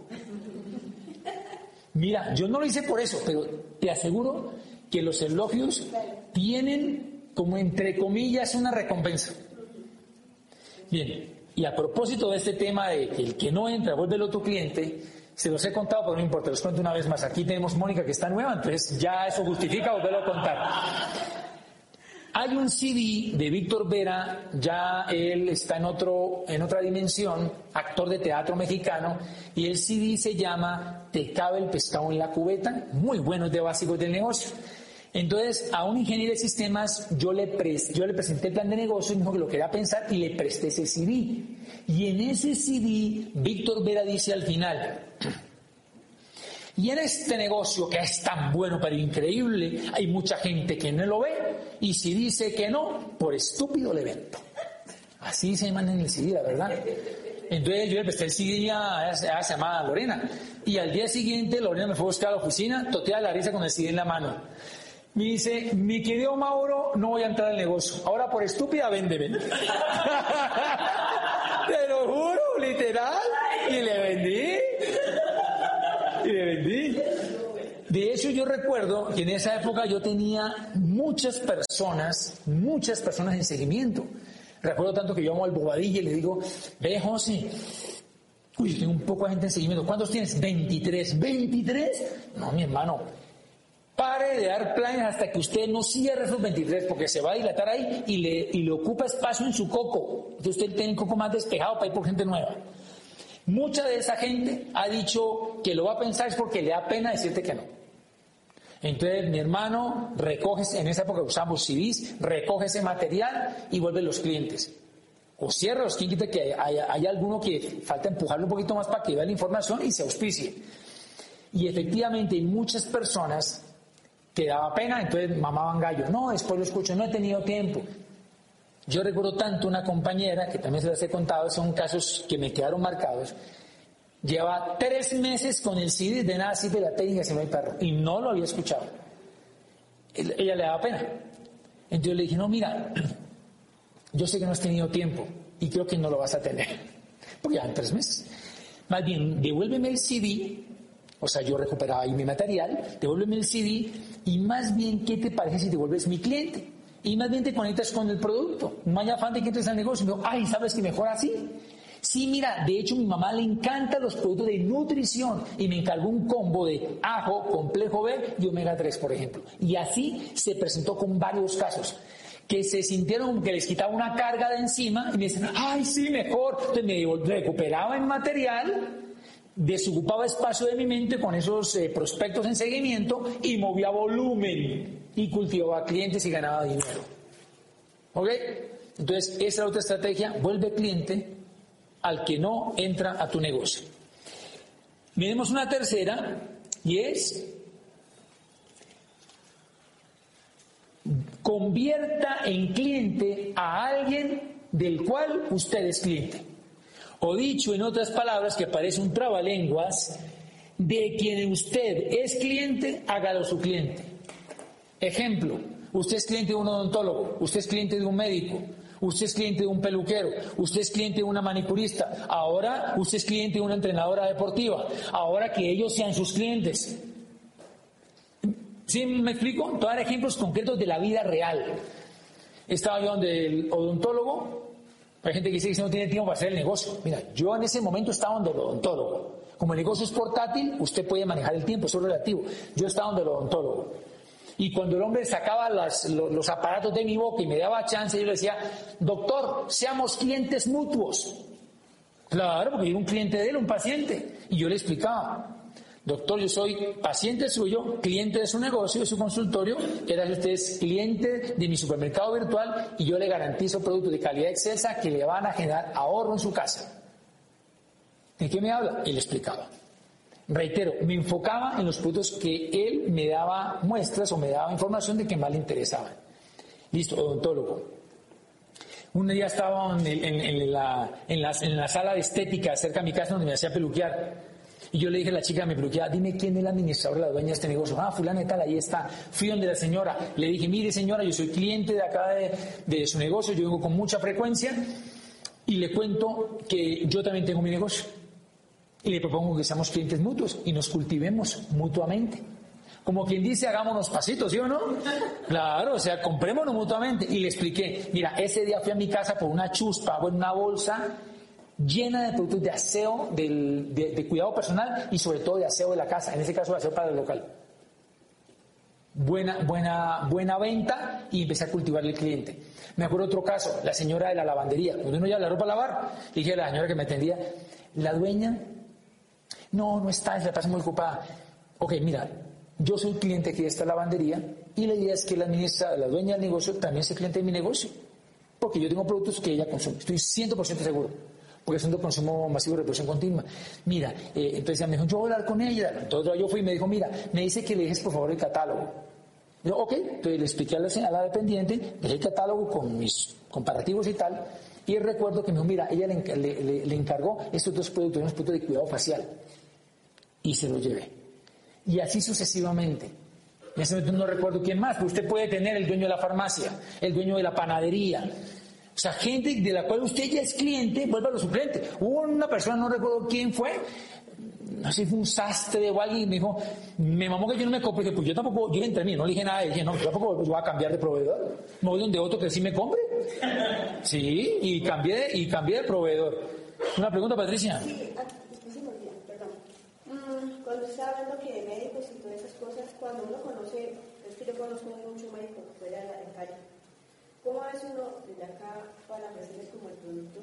Mira, yo no lo hice por eso, pero te aseguro que los elogios tienen como entre comillas una recompensa. Bien, y a propósito de este tema de que el que no entra vuelve el otro cliente, se los he contado, pero no importa, los cuento una vez más. Aquí tenemos Mónica que está nueva, entonces ya eso justifica volverlo a contar. Hay un CD de Víctor Vera, ya él está en, otro, en otra dimensión, actor de teatro mexicano, y el CD se llama Te cabe el pescado en la cubeta, muy bueno, de básicos del negocio. Entonces, a un ingeniero de sistemas yo le, yo le presenté el plan de negocio y me dijo que lo quería pensar y le presté ese CD. Y en ese CD, Víctor Vera dice al final, y en este negocio que es tan bueno pero increíble, hay mucha gente que no lo ve y si dice que no, por estúpido le vendo. Así se llaman en el CD, la verdad. Entonces yo le presté el CD a, esa llamada Lorena. Y al día siguiente Lorena me fue a buscar a la oficina, totea la risa con el CD en la mano. Me dice, mi querido Mauro, no voy a entrar al negocio. Ahora por estúpida, véndeme. Te lo juro, literal. Y le vendí. Y le vendí. De hecho, yo recuerdo que en esa época yo tenía muchas personas, muchas personas en seguimiento. Recuerdo tanto que yo llamo al bobadilla y le digo, ve José, uy, tengo un poco de gente en seguimiento. ¿Cuántos tienes? 23. ¿23? No, mi hermano. Pare de dar planes hasta que usted no cierre esos 23 porque se va a dilatar ahí y le, y le ocupa espacio en su coco. Entonces usted tiene un coco más despejado para ir por gente nueva. Mucha de esa gente ha dicho que lo va a pensar es porque le da pena decirte que no. Entonces mi hermano recoge, en esa época usamos CDs, recoge ese material y vuelve los clientes. O cierra los clientes que hay, alguno que falta empujarlo un poquito más para que vea la información y se auspicie. Y efectivamente muchas personas que daba pena, entonces mamaban gallo. No, después lo escucho, no he tenido tiempo. Yo recuerdo tanto una compañera, que también se las he contado, son casos que me quedaron marcados, Lleva tres meses con el CD de nada sirve la técnica si no perro. Y no lo había escuchado. Ella le daba pena. Entonces le dije, no, mira, yo sé que no has tenido tiempo y creo que no lo vas a tener. Porque ya en tres meses. Más bien, devuélveme el CD, o sea, yo recuperaba ahí mi material, devuélveme el CD y más bien, ¿qué te parece si devuelves mi cliente? Y más bien te conectas con el producto. No hay afán de que entres al negocio. Digo, ay, ¿sabes que mejor así? Sí, mira, de hecho mi mamá le encantan los productos de nutrición y me encargó un combo de ajo, complejo B y omega 3, por ejemplo. Y así se presentó con varios casos que se sintieron que les quitaba una carga de encima y me dicen, ay, sí, mejor. Entonces me recuperaba en material, desocupaba espacio de mi mente con esos eh, prospectos en seguimiento y movía volumen y cultivaba clientes y ganaba dinero. ¿Ok? Entonces, esa es la otra estrategia, vuelve cliente al que no entra a tu negocio. Miremos una tercera y es convierta en cliente a alguien del cual usted es cliente. O dicho en otras palabras, que parece un trabalenguas, de quien usted es cliente, hágalo su cliente. Ejemplo, usted es cliente de un odontólogo, usted es cliente de un médico, usted es cliente de un peluquero, usted es cliente de una manicurista, ahora usted es cliente de una entrenadora deportiva, ahora que ellos sean sus clientes. ¿Sí me explico? Te dar ejemplos concretos de la vida real. Estaba yo donde el odontólogo, hay gente que dice que no tiene tiempo para hacer el negocio. Mira, yo en ese momento estaba donde el odontólogo. Como el negocio es portátil, usted puede manejar el tiempo, eso es relativo. Yo estaba donde el odontólogo. Y cuando el hombre sacaba los, aparatos de mi boca y me daba chance, yo le decía, doctor, seamos clientes mutuos. Claro, porque yo era un cliente de él, un paciente. Y yo le explicaba, doctor, yo soy paciente suyo, cliente de su negocio, de su consultorio, era usted es cliente de mi supermercado virtual y yo le garantizo productos de calidad excelsa que le van a generar ahorro en su casa. ¿De qué me habla? Y le explicaba. Reitero, me enfocaba en los puntos que él me daba muestras o me daba información de que más le interesaban. Listo, odontólogo. Un día estaba en, la, en, la, sala de estética cerca de mi casa donde me hacía peluquear. Y yo le dije a la chica mi peluquear, dime quién es la administradora, la dueña de este negocio. Ah, fulana y tal, ahí está. Fui donde la señora. Le dije, mire señora, yo soy cliente de acá de, de su negocio, yo vengo con mucha frecuencia. Y le cuento que yo también tengo mi negocio. Y le propongo que seamos clientes mutuos y nos cultivemos mutuamente. Como quien dice, hagámonos pasitos, ¿sí o no? Claro, o sea, comprémonos mutuamente. Y le expliqué, mira, ese día fui a mi casa por una chuspa o en una bolsa llena de productos de aseo, de, cuidado personal y sobre todo de aseo de la casa, en ese caso de aseo para el local. Buena, buena, buena venta y empecé a cultivar el cliente. Me acuerdo otro caso, la señora de la lavandería. Cuando uno ya la ropa a lavar, dije a la señora que me atendía, la dueña no, no está, se la pasa muy ocupada. Ok, mira, yo soy cliente aquí de esta lavandería y la idea es que la administra, la dueña del negocio también sea cliente de mi negocio. Porque yo tengo productos que ella consume. Estoy 100% seguro. Porque es un consumo masivo de reproducción continua. Mira, eh, entonces me dijo, yo voy a hablar con ella. Entonces yo fui y me dijo, mira, me dice que le dejes por favor el catálogo. Yo, ok, entonces le expliqué a la, a la dependiente, dejé el catálogo con mis comparativos y tal, y recuerdo que me dijo, mira, ella le, encargó estos dos productos, unos productos de cuidado facial, y se los llevé. Y así sucesivamente. En ese momento no recuerdo quién más, pero usted puede tener el dueño de la farmacia, el dueño de la panadería. O sea, gente de la cual usted ya es cliente, vuelva a los suplentes. Hubo una persona, no recuerdo quién fue, no sé si fue un sastre o alguien, me dijo, me mamó que yo no me compre, pues yo tampoco, yo entre mí, no le dije nada, dije, no, yo tampoco voy a cambiar de proveedor, me voy donde otro que sí me compre. Sí, y cambié, y cambié de proveedor. Una pregunta, Patricia. Sí, ah, perdón. Mm, cuando está hablando que de médicos y todas esas cosas, cuando uno conoce, es que yo conozco mucho médico fuera de la calle, ¿cómo es uno desde acá para ofrecerles como el producto?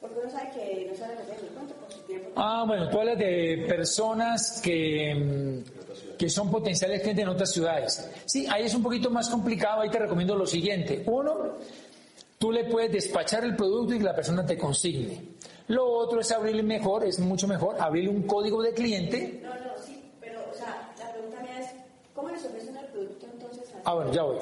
Porque uno sabe que no sabe vender cuánto por su tiempo. Ah, bueno, tú hablas de personas que, mm, que son potenciales clientes en otras ciudades. Sí, ahí es un poquito más complicado, ahí te recomiendo lo siguiente. Uno, tú le puedes despachar el producto y que la persona te consigne. Lo otro es abrirle mejor, es mucho mejor, abrirle un código de cliente. No, no, sí, pero, o sea, la pregunta mía es, ¿cómo les ofrecen el producto entonces Ah, bueno, ya voy.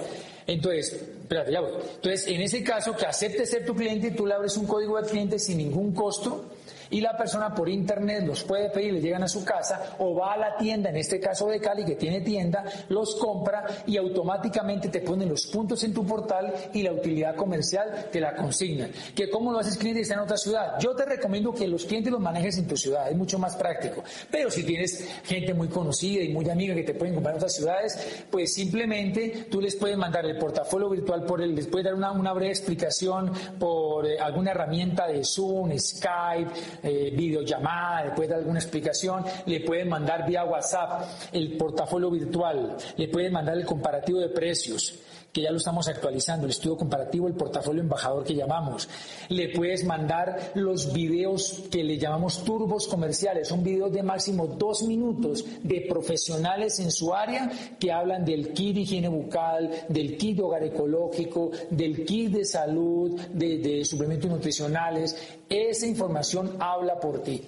Entonces, espérate, ya voy. Entonces, en ese caso, que acepte ser tu cliente, tú le abres un código de cliente sin ningún costo y la persona por internet los puede pedir, le llegan a su casa o va a la tienda, en este caso de Cali que tiene tienda, los compra y automáticamente te ponen los puntos en tu portal y la utilidad comercial te la consignan. Que cómo lo haces cliente está en otra ciudad. Yo te recomiendo que los clientes los manejes en tu ciudad, es mucho más práctico. Pero si tienes gente muy conocida y muy amiga que te pueden comprar en otras ciudades, pues simplemente tú les puedes mandar el portafolio virtual por él, les puedes dar una, breve explicación por eh, alguna herramienta de Zoom, Skype, eh, videollamada, después de alguna explicación, le pueden mandar vía WhatsApp el portafolio virtual, le pueden mandar el comparativo de precios que ya lo estamos actualizando, el estudio comparativo, el portafolio embajador que llamamos. Le puedes mandar los videos que le llamamos turbos comerciales, son videos de máximo dos minutos de profesionales en su área que hablan del kit de higiene bucal, del kit de hogar ecológico, del kit de salud, de, de suplementos nutricionales. Esa información habla por ti.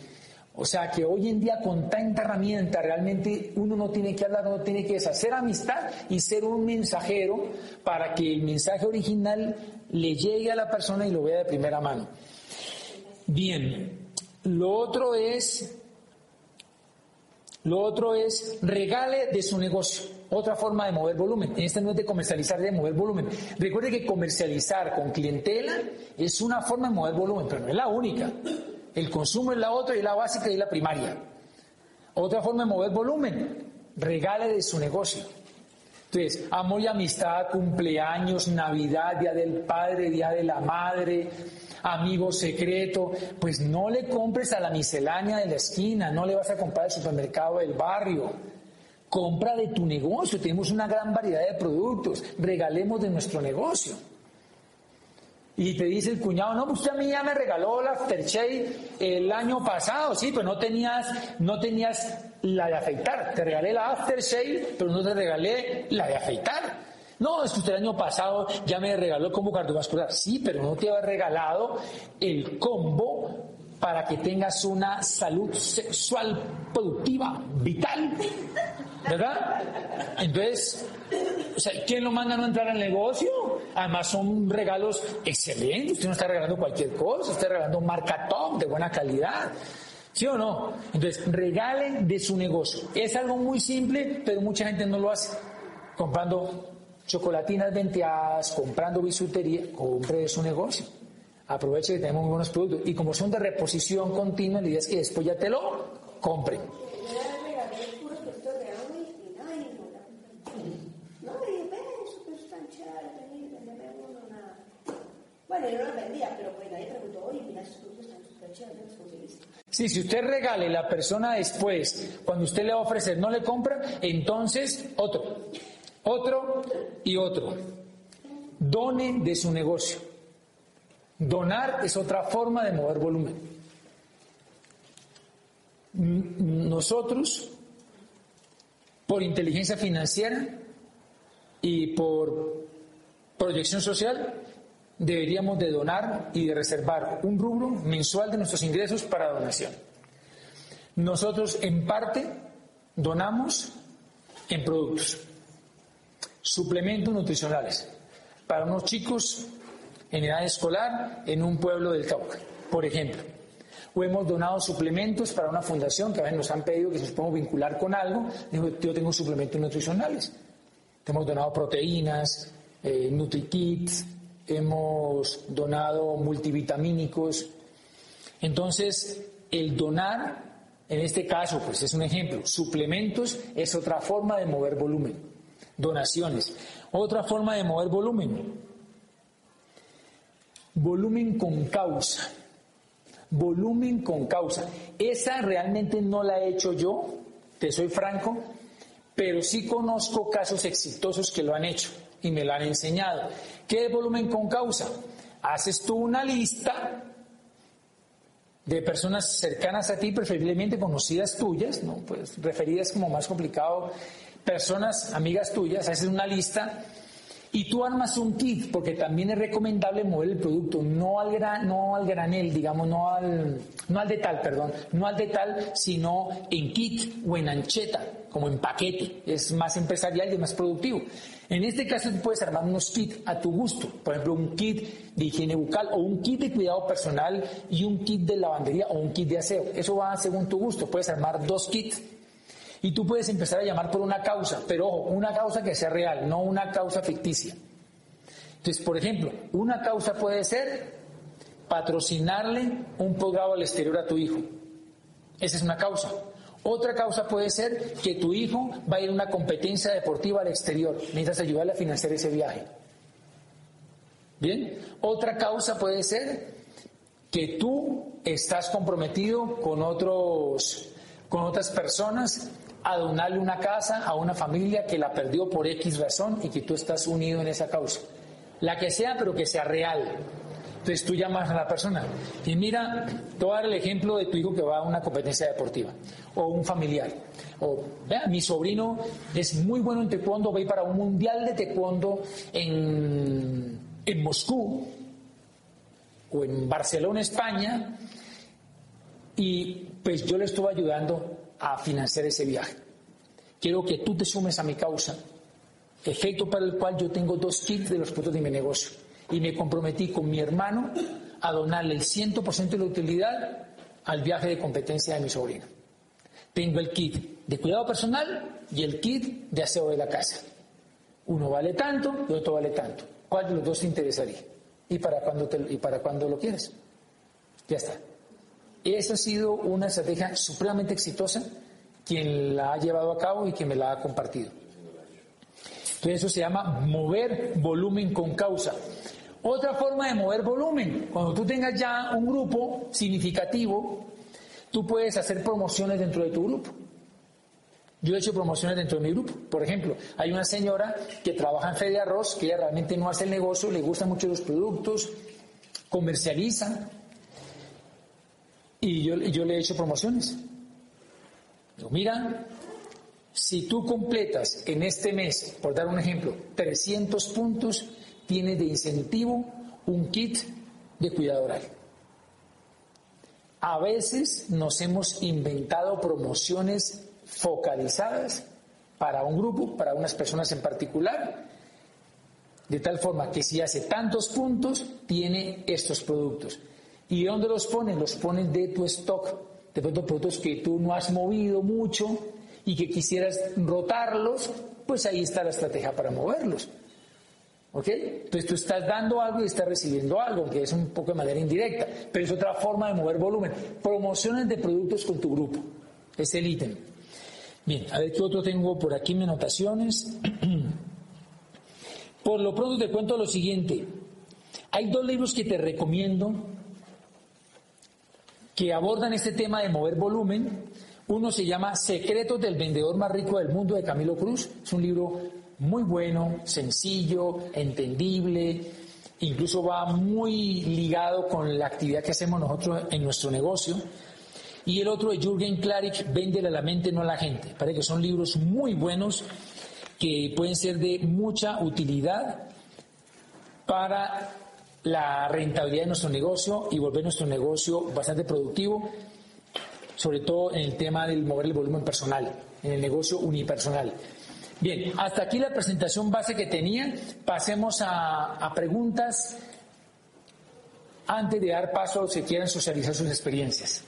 O sea que hoy en día con tanta herramienta realmente uno no tiene que hablar, uno tiene que deshacer amistad y ser un mensajero para que el mensaje original le llegue a la persona y lo vea de primera mano. Bien, lo otro es, lo otro es regale de su negocio. Otra forma de mover volumen. En este no es de comercializar, de mover volumen. Recuerde que comercializar con clientela es una forma de mover volumen, pero no es la única. El consumo es la otra y la básica y la primaria. Otra forma de mover volumen, regale de su negocio. Entonces, amor y amistad, cumpleaños, Navidad, Día del Padre, Día de la Madre, amigo secreto, pues no le compres a la miscelánea de la esquina, no le vas a comprar al supermercado del barrio. Compra de tu negocio, tenemos una gran variedad de productos, regalemos de nuestro negocio. Y te dice el cuñado, no, pues usted a mí ya me regaló la aftershave el año pasado, sí, pero no tenías, no tenías la de afeitar. Te regalé la aftershave, pero no te regalé la de afeitar. No, es que usted el año pasado ya me regaló el combo cardiovascular. Sí, pero no te había regalado el combo para que tengas una salud sexual productiva, vital. ¿Verdad? Entonces, o sea, ¿quién lo manda a no entrar al negocio? Además son regalos excelentes. Usted no está regalando cualquier cosa, está regalando marca top de buena calidad. ¿Sí o no? Entonces, regalen de su negocio. Es algo muy simple, pero mucha gente no lo hace. Comprando chocolatinas venteadas, comprando bisutería, compre de su negocio. Aproveche que tenemos muy buenos productos. Y como son de reposición continua, la idea es que después ya te lo compren. Sí, si usted regale la persona después, cuando usted le va a ofrecer, no le compra, entonces otro, otro y otro. Done de su negocio. Donar es otra forma de mover volumen. Nosotros, por inteligencia financiera y por proyección social, deberíamos de donar y de reservar un rubro mensual de nuestros ingresos para donación. Nosotros en parte donamos en productos. suplementos nutricionales para unos chicos en edad escolar en un pueblo del Cauca, por ejemplo. O hemos donado suplementos para una fundación que a veces nos han pedido que nos podemos vincular con algo. Digo, yo tengo suplementos nutricionales. Hemos donado proteínas, eh, NutriKits, hemos donado multivitamínicos. Entonces, el donar, en este caso, pues es un ejemplo, suplementos es otra forma de mover volumen, donaciones. Otra forma de mover volumen, volumen con causa. Volumen con causa. Esa realmente no la he hecho yo, te soy franco, pero sí conozco casos exitosos que lo han hecho y me lo han enseñado. ¿Qué es volumen con causa? Haces tú una lista de personas cercanas a ti, preferiblemente conocidas tuyas, ¿no? Pues referidas como más complicado, personas, amigas tuyas, haces una lista y tú armas un kit, porque también es recomendable mover el producto, no al, gran, no al granel, digamos, no al, no al de tal, perdón, no al de tal, sino en kit o en ancheta, como en paquete. Es más empresarial y más productivo. En este caso tú puedes armar unos kits a tu gusto, por ejemplo un kit de higiene bucal o un kit de cuidado personal y un kit de lavandería o un kit de aseo. Eso va según tu gusto, puedes armar dos kits. Y tú puedes empezar a llamar por una causa, pero ojo, una causa que sea real, no una causa ficticia. Entonces, por ejemplo, una causa puede ser patrocinarle un posgrado al exterior a tu hijo. Esa es una causa. Otra causa puede ser que tu hijo va a ir a una competencia deportiva al exterior. Necesitas ayudarle a financiar ese viaje. Bien. Otra causa puede ser que tú estás comprometido con otros, con otras personas a donarle una casa a una familia que la perdió por X razón y que tú estás unido en esa causa. La que sea, pero que sea real. Entonces tú llamas a la persona y mira, te voy a dar el ejemplo de tu hijo que va a una competencia deportiva o un familiar. O vea, mi sobrino es muy bueno en taekwondo, va para un mundial de taekwondo en, en Moscú o en Barcelona, España, y pues yo le estuve ayudando a financiar ese viaje. Quiero que tú te sumes a mi causa, efecto para el cual yo tengo dos kits de los productos de mi negocio. Y me comprometí con mi hermano a donarle el 100% de la utilidad al viaje de competencia de mi sobrino. Tengo el kit de cuidado personal y el kit de aseo de la casa. Uno vale tanto y otro vale tanto. ¿Cuál de los dos te interesaría? ¿Y para cuándo, y para cuándo lo quieres? Ya está. Esa ha sido una estrategia supremamente exitosa quien la ha llevado a cabo y quien me la ha compartido. Entonces eso se llama mover volumen con causa. Otra forma de mover volumen, cuando tú tengas ya un grupo significativo, tú puedes hacer promociones dentro de tu grupo. Yo he hecho promociones dentro de mi grupo. Por ejemplo, hay una señora que trabaja en Fede Arroz, que ella realmente no hace el negocio, le gustan mucho los productos, comercializa, y yo, le he hecho promociones. Digo, mira, si tú completas en este mes, por dar un ejemplo, 300 puntos, tienes de incentivo un kit de cuidado oral. A veces nos hemos inventado promociones focalizadas para un grupo, para unas personas en particular, de tal forma que si hace tantos puntos, tiene estos productos. ¿Y dónde los ponen? Los ponen de tu stock, de pronto productos que tú no has movido mucho y que quisieras rotarlos, pues ahí está la estrategia para moverlos. ¿Ok? Entonces tú estás dando algo y estás recibiendo algo, que es un poco de manera indirecta, pero es otra forma de mover volumen. Promociones de productos con tu grupo. Es el ítem. Bien, a ver qué otro tengo por aquí, mis anotaciones. por lo pronto te cuento lo siguiente. Hay dos libros que te recomiendo que abordan este tema de mover volumen. Uno se llama Secretos del vendedor más rico del mundo de Camilo Cruz. Es un libro muy bueno, sencillo, entendible, incluso va muy ligado con la actividad que hacemos nosotros en nuestro negocio. Y el otro de Jürgen Klarik, Véndele a la mente, no a la gente. Parece que son libros muy buenos que pueden ser de mucha utilidad para la rentabilidad de nuestro negocio y volver nuestro negocio bastante productivo, sobre todo en el tema del mover el volumen personal, en el negocio unipersonal. Bien, hasta aquí la presentación base que tenía. Pasemos a, a preguntas antes de dar paso si quieren socializar sus experiencias.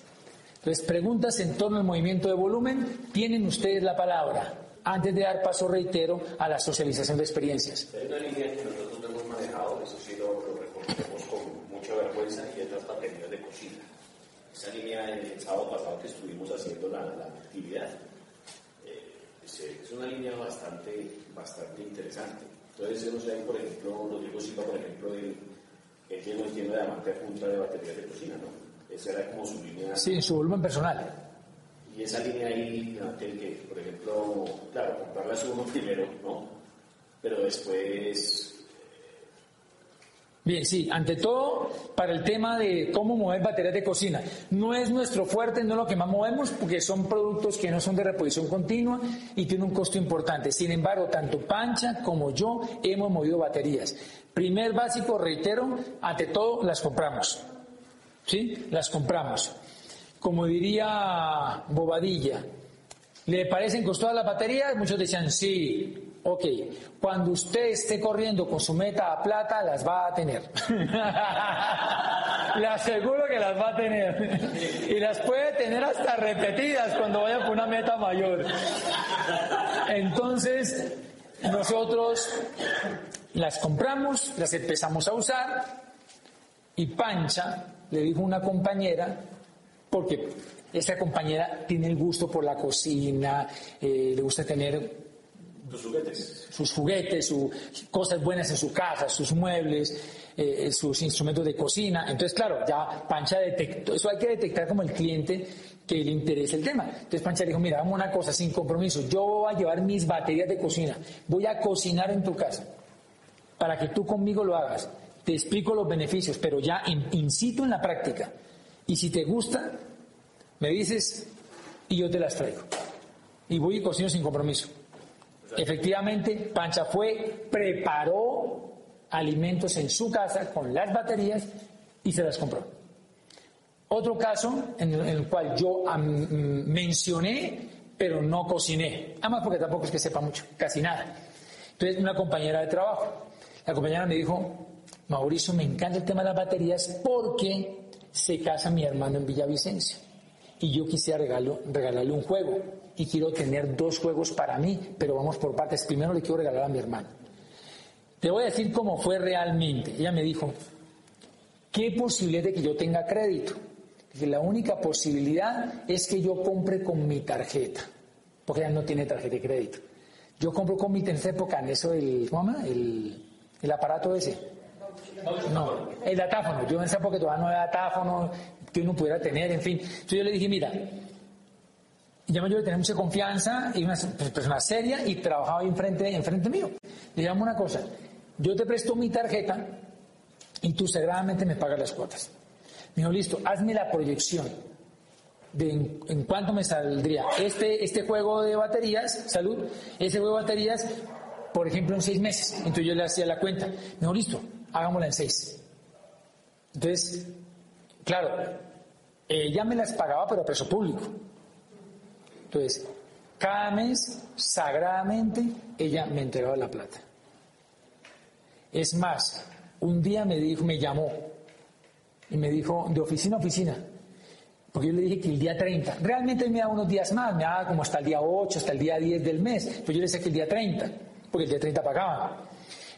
Entonces, preguntas en torno al movimiento de volumen, tienen ustedes la palabra. Antes de dar paso, reitero, a la socialización de experiencias. Hay una línea que nosotros hemos manejado, eso sí lo, lo reconocemos con mucha vergüenza, y es las baterías de cocina. Esa línea el sábado pasado que estuvimos haciendo la, la actividad, eh, es, una línea bastante, bastante interesante. Entonces, no sé, por ejemplo, Rodrigo Silva, por ejemplo, él, él tiene, tiene la diamante junta de baterías de cocina, ¿no? Esa era como su línea. Sí, su volumen personal. Y esa línea ahí, que, por ejemplo, claro, comprarla es uno primero, ¿no? Pero después. Bien, sí, ante todo, para el tema de cómo mover baterías de cocina. No es nuestro fuerte, no es lo que más movemos, porque son productos que no son de reposición continua y tienen un costo importante. Sin embargo, tanto Pancha como yo hemos movido baterías. Primer básico, reitero, ante todo las compramos. ¿sí? Las compramos. Como diría Bobadilla, ¿le parecen costosas las baterías? Muchos decían, sí. Ok, cuando usted esté corriendo con su meta a plata, las va a tener. Le aseguro que las va a tener. Y las puede tener hasta repetidas cuando vaya por una meta mayor. Entonces, nosotros las compramos, las empezamos a usar y Pancha le dijo una compañera, porque esa compañera tiene el gusto por la cocina, eh, le gusta tener sus juguetes, sus juguetes, sus cosas buenas en su casa, sus muebles, eh, sus instrumentos de cocina. Entonces, claro, ya Pancha detectó, eso hay que detectar como el cliente que le interesa el tema. Entonces Pancha dijo, mira, vamos una cosa, sin compromiso, yo voy a llevar mis baterías de cocina, voy a cocinar en tu casa, para que tú conmigo lo hagas te explico los beneficios, pero ya incito en la práctica. Y si te gusta, me dices y yo te las traigo. Y voy y cocino sin compromiso. Efectivamente, Pancha fue, preparó alimentos en su casa con las baterías y se las compró. Otro caso en el, cual yo mencioné, pero no cociné. Además porque tampoco es que sepa mucho, casi nada. Entonces, una compañera de trabajo. La compañera me dijo, Mauricio, me encanta el tema de las baterías porque se casa mi hermano en Villavicencio y yo quisiera regalarle un juego y quiero tener dos juegos para mí, pero vamos por partes. Primero le quiero regalar a mi hermano. Te voy a decir cómo fue realmente. Ella me dijo, ¿qué posibilidad de que yo tenga crédito? Dije, la única posibilidad es que yo compre con mi tarjeta, porque ella no tiene tarjeta de crédito. Yo compro con mi, esa época, en eso, el, ¿cómo El, el aparato ese no, el datáfono. Yo en esa época todavía no había datáfono que uno pudiera tener, en fin. Entonces yo le dije, mira, ya yo le tenía mucha confianza y una persona seria y trabajaba ahí enfrente, enfrente mío. Le dije, una cosa, yo te presto mi tarjeta y tú sagradamente me pagas las cuotas. Me dijo, listo, hazme la proyección de en, cuánto me saldría este, este juego de baterías, salud, ese juego de baterías, por ejemplo, en seis meses. Entonces yo le hacía la cuenta. Me dijo, listo, hagámosla en seis. Entonces, claro, ella me las pagaba, pero a precio público. Entonces, cada mes, sagradamente, ella me entregaba la plata. Es más, un día me dijo, me llamó y me dijo, de oficina a oficina, porque yo le dije que el día 30, realmente me da unos días más, me daba como hasta el día 8, hasta el día 10 del mes, pero yo le decía que el día 30, porque el día 30 pagaban.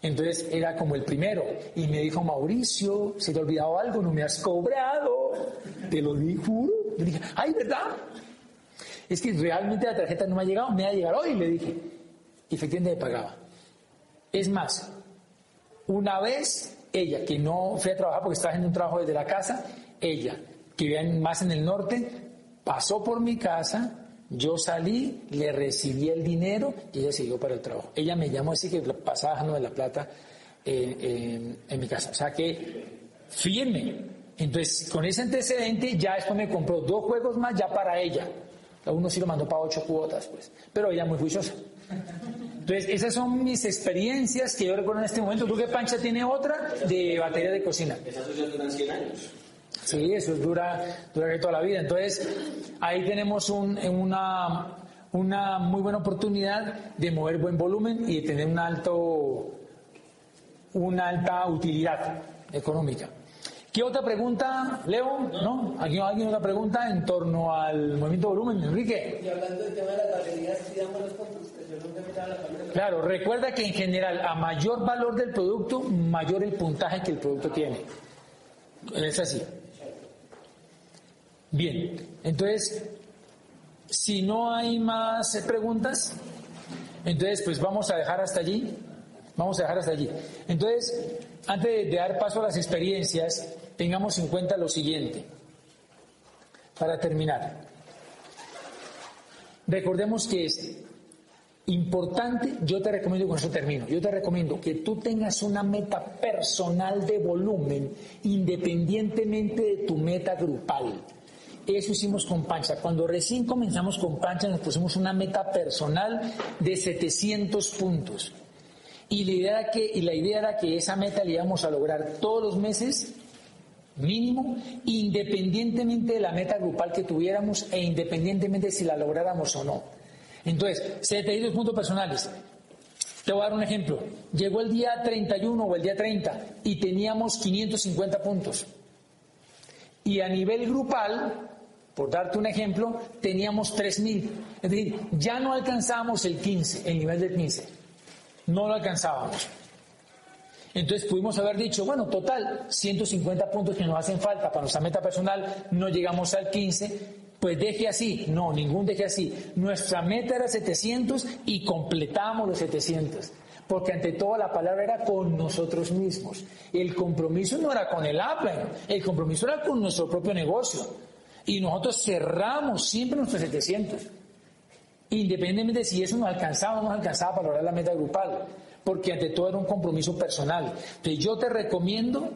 Entonces era como el primero. Y me dijo, Mauricio, ¿se te ha olvidado algo? No me has cobrado. Te lo di, juro. Le dije, ay, ¿verdad? Es que realmente la tarjeta no me ha llegado, me ha llegado hoy, le dije. Y efectivamente me pagaba. Es más, una vez ella, que no fue a trabajar porque estaba haciendo un trabajo desde la casa, ella, que vivía más en el norte, pasó por mi casa, yo salí, le recibí el dinero y ella siguió para el trabajo. Ella me llamó así que dejando de la plata en, mi casa. O sea que firme. Entonces, con ese antecedente, ya después me compró dos juegos más ya para ella. Uno sí lo mandó para ocho cuotas, pues. Pero ella muy juiciosa. Entonces, esas son mis experiencias que yo recuerdo en este momento. ¿Tú qué Pancha tiene otra de batería de cocina? Esa asociación duran 100 años. Sí, eso dura, dura toda la vida. Entonces, ahí tenemos un, una, una muy buena oportunidad de mover buen volumen y de tener un alto, una alta utilidad económica. ¿Qué otra pregunta, Leo? ¿No? ¿Aquí alguien otra pregunta en torno al movimiento de volumen, Enrique? Y hablando del tema de las baterías, si damos los puntos, que yo nunca me la cámara. Claro, recuerda que en general, a mayor valor del producto, mayor el puntaje que el producto tiene. Es así. Bien, entonces, si no hay más preguntas, entonces pues vamos a dejar hasta allí. Vamos a dejar hasta allí. Entonces, antes de dar paso a las experiencias, tengamos en cuenta lo siguiente. Para terminar, recordemos que es importante, yo te recomiendo, con eso termino, yo te recomiendo que tú tengas una meta personal de volumen independientemente de tu meta grupal. Eso hicimos con Pancha. Cuando recién comenzamos con Pancha nos pusimos una meta personal de 700 puntos. Y la idea era que, y la idea era que esa meta la íbamos a lograr todos los meses mínimo, independientemente de la meta grupal que tuviéramos e independientemente de si la lográramos o no. Entonces, 72 puntos personales. Te voy a dar un ejemplo. Llegó el día 31 o el día 30 y teníamos 550 puntos. Y a nivel grupal, por darte un ejemplo, teníamos 3.000. Es decir, ya no alcanzamos el 15, el nivel del 15 no lo alcanzábamos. Entonces pudimos haber dicho, bueno, total, 150 puntos que nos hacen falta para nuestra meta personal, no llegamos al 15, pues deje así. No, ningún deje así. Nuestra meta era 700 y completamos los 700. Porque ante todo la palabra era con nosotros mismos. El compromiso no era con el Apple, el compromiso era con nuestro propio negocio. Y nosotros cerramos siempre nuestros 700 independientemente de si eso nos alcanzaba o no nos alcanzaba para lograr la meta grupal, porque ante todo era un compromiso personal. Entonces yo te recomiendo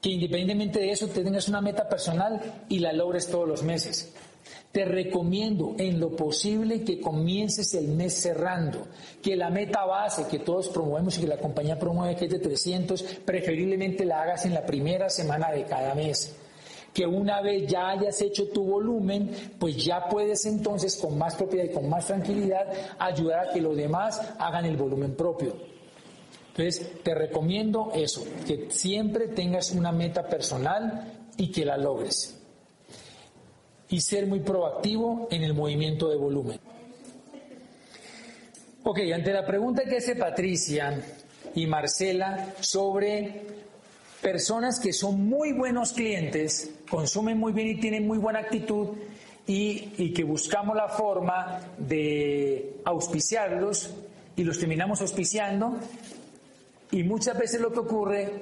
que independientemente de eso te tengas una meta personal y la logres todos los meses. Te recomiendo en lo posible que comiences el mes cerrando, que la meta base que todos promovemos y que la compañía promueve que es de 300, preferiblemente la hagas en la primera semana de cada mes que una vez ya hayas hecho tu volumen, pues ya puedes entonces con más propiedad y con más tranquilidad ayudar a que los demás hagan el volumen propio. Entonces, te recomiendo eso, que siempre tengas una meta personal y que la logres. Y ser muy proactivo en el movimiento de volumen. Ok, ante la pregunta que hace Patricia y Marcela sobre personas que son muy buenos clientes, consumen muy bien y tienen muy buena actitud y, que buscamos la forma de auspiciarlos y los terminamos auspiciando. Y muchas veces lo que ocurre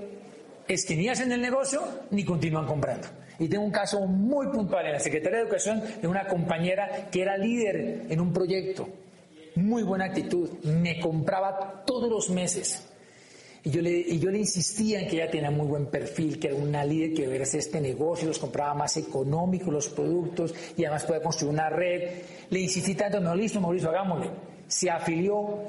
es que ni hacen el negocio ni continúan comprando. Y tengo un caso muy puntual. En la Secretaría de Educación de una compañera que era líder en un proyecto, muy buena actitud, me compraba todos los meses y yo, le, y insistía en que ella tenía muy buen perfil, que era una líder que hacer este negocio, los compraba más económicos los productos y además puede construir una red. Le insistí tanto, no, listo, Mauricio, hagámosle. Se afilió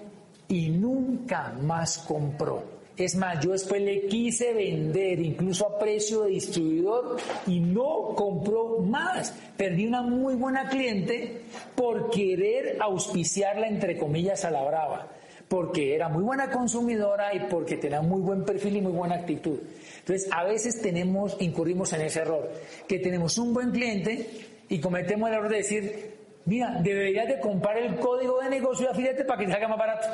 y nunca más compró. Es más, yo después le quise vender incluso a precio de distribuidor y no compró más. Perdí una muy buena cliente por querer auspiciarla entre comillas a la brava porque era muy buena consumidora y porque tenía muy buen perfil y muy buena actitud. Entonces, a veces tenemos, incurrimos en ese error, que tenemos un buen cliente y cometemos el error de decir, mira, deberías de comprar el código de negocio de afiliate para que te salga más barato.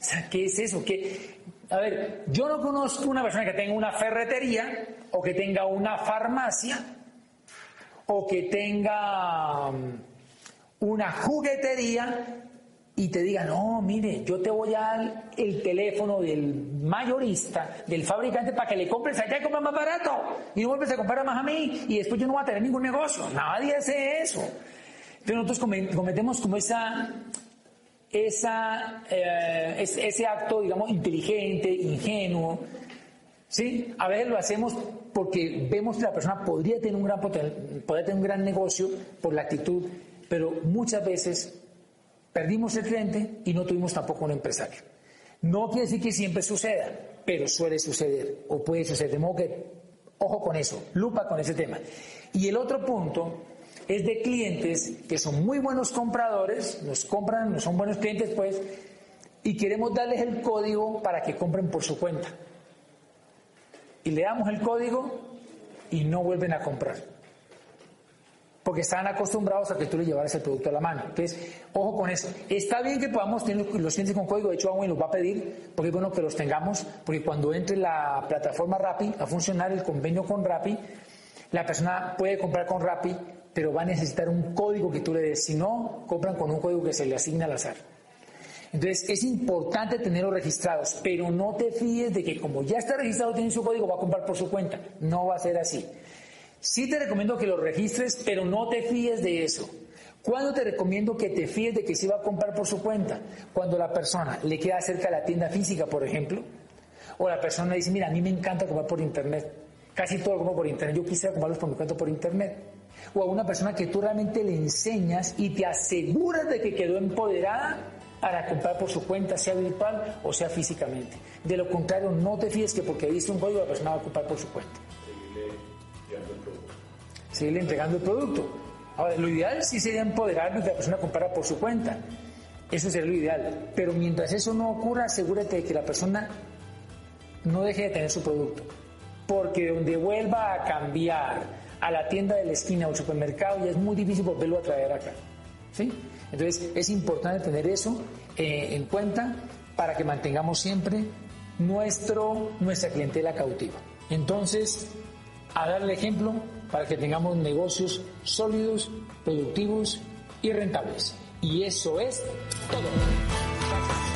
O sea, ¿qué es eso? ¿Qué? A ver, yo no conozco una persona que tenga una ferretería o que tenga una farmacia o que tenga um, una juguetería y te diga, no, mire, yo te voy a dar el teléfono del mayorista, del fabricante, para que le compres allá y compras más barato. Y no vuelves a comprar más a mí y después yo no voy a tener ningún negocio. Nadie hace eso. Entonces nosotros cometemos como esa, esa, eh, ese acto, digamos, inteligente, ingenuo. ¿Sí? A veces lo hacemos porque vemos que la persona podría tener un gran, podría tener un gran negocio por la actitud, pero muchas veces Perdimos el cliente y no tuvimos tampoco un empresario. No quiere decir que siempre suceda, pero suele suceder o puede suceder. De modo que, ojo con eso, lupa con ese tema. Y el otro punto es de clientes que son muy buenos compradores, nos compran, no son buenos clientes, pues, y queremos darles el código para que compren por su cuenta. Y le damos el código y no vuelven a comprar porque están acostumbrados a que tú le llevaras el producto a la mano. Entonces, ojo con eso. Está bien que podamos tener los clientes con código, de hecho, y los va a pedir, porque es bueno que los tengamos, porque cuando entre la plataforma Rappi a funcionar el convenio con Rappi, la persona puede comprar con Rappi, pero va a necesitar un código que tú le des. Si no, compran con un código que se le asigna al azar. Entonces, es importante tenerlos registrados, pero no te fíes de que como ya está registrado, tiene su código, va a comprar por su cuenta. No va a ser así. Sí te recomiendo que lo registres, pero no te fíes de eso. ¿Cuándo te recomiendo que te fíes de que se va a comprar por su cuenta? Cuando la persona le queda cerca de la tienda física, por ejemplo, o la persona dice, mira, a mí me encanta comprar por internet. Casi todo lo compro por internet. Yo quisiera comprarlos por mi cuenta por internet. O a una persona que tú realmente le enseñas y te aseguras de que quedó empoderada para comprar por su cuenta, sea virtual o sea físicamente. De lo contrario, no te fíes que porque viste un código la persona va a comprar por su cuenta seguirle entregando el producto. Ahora, lo ideal sí sería empoderarlo y que la persona comprara por su cuenta. Eso sería lo ideal. Pero mientras eso no ocurra, asegúrate de que la persona no deje de tener su producto. Porque donde vuelva a cambiar a la tienda de la esquina o el supermercado, ya es muy difícil volverlo a traer acá. ¿Sí? Entonces es importante tener eso eh, en cuenta para que mantengamos siempre nuestro, nuestra clientela cautiva. Entonces, a darle ejemplo para que tengamos negocios sólidos, productivos y rentables. Y eso es todo.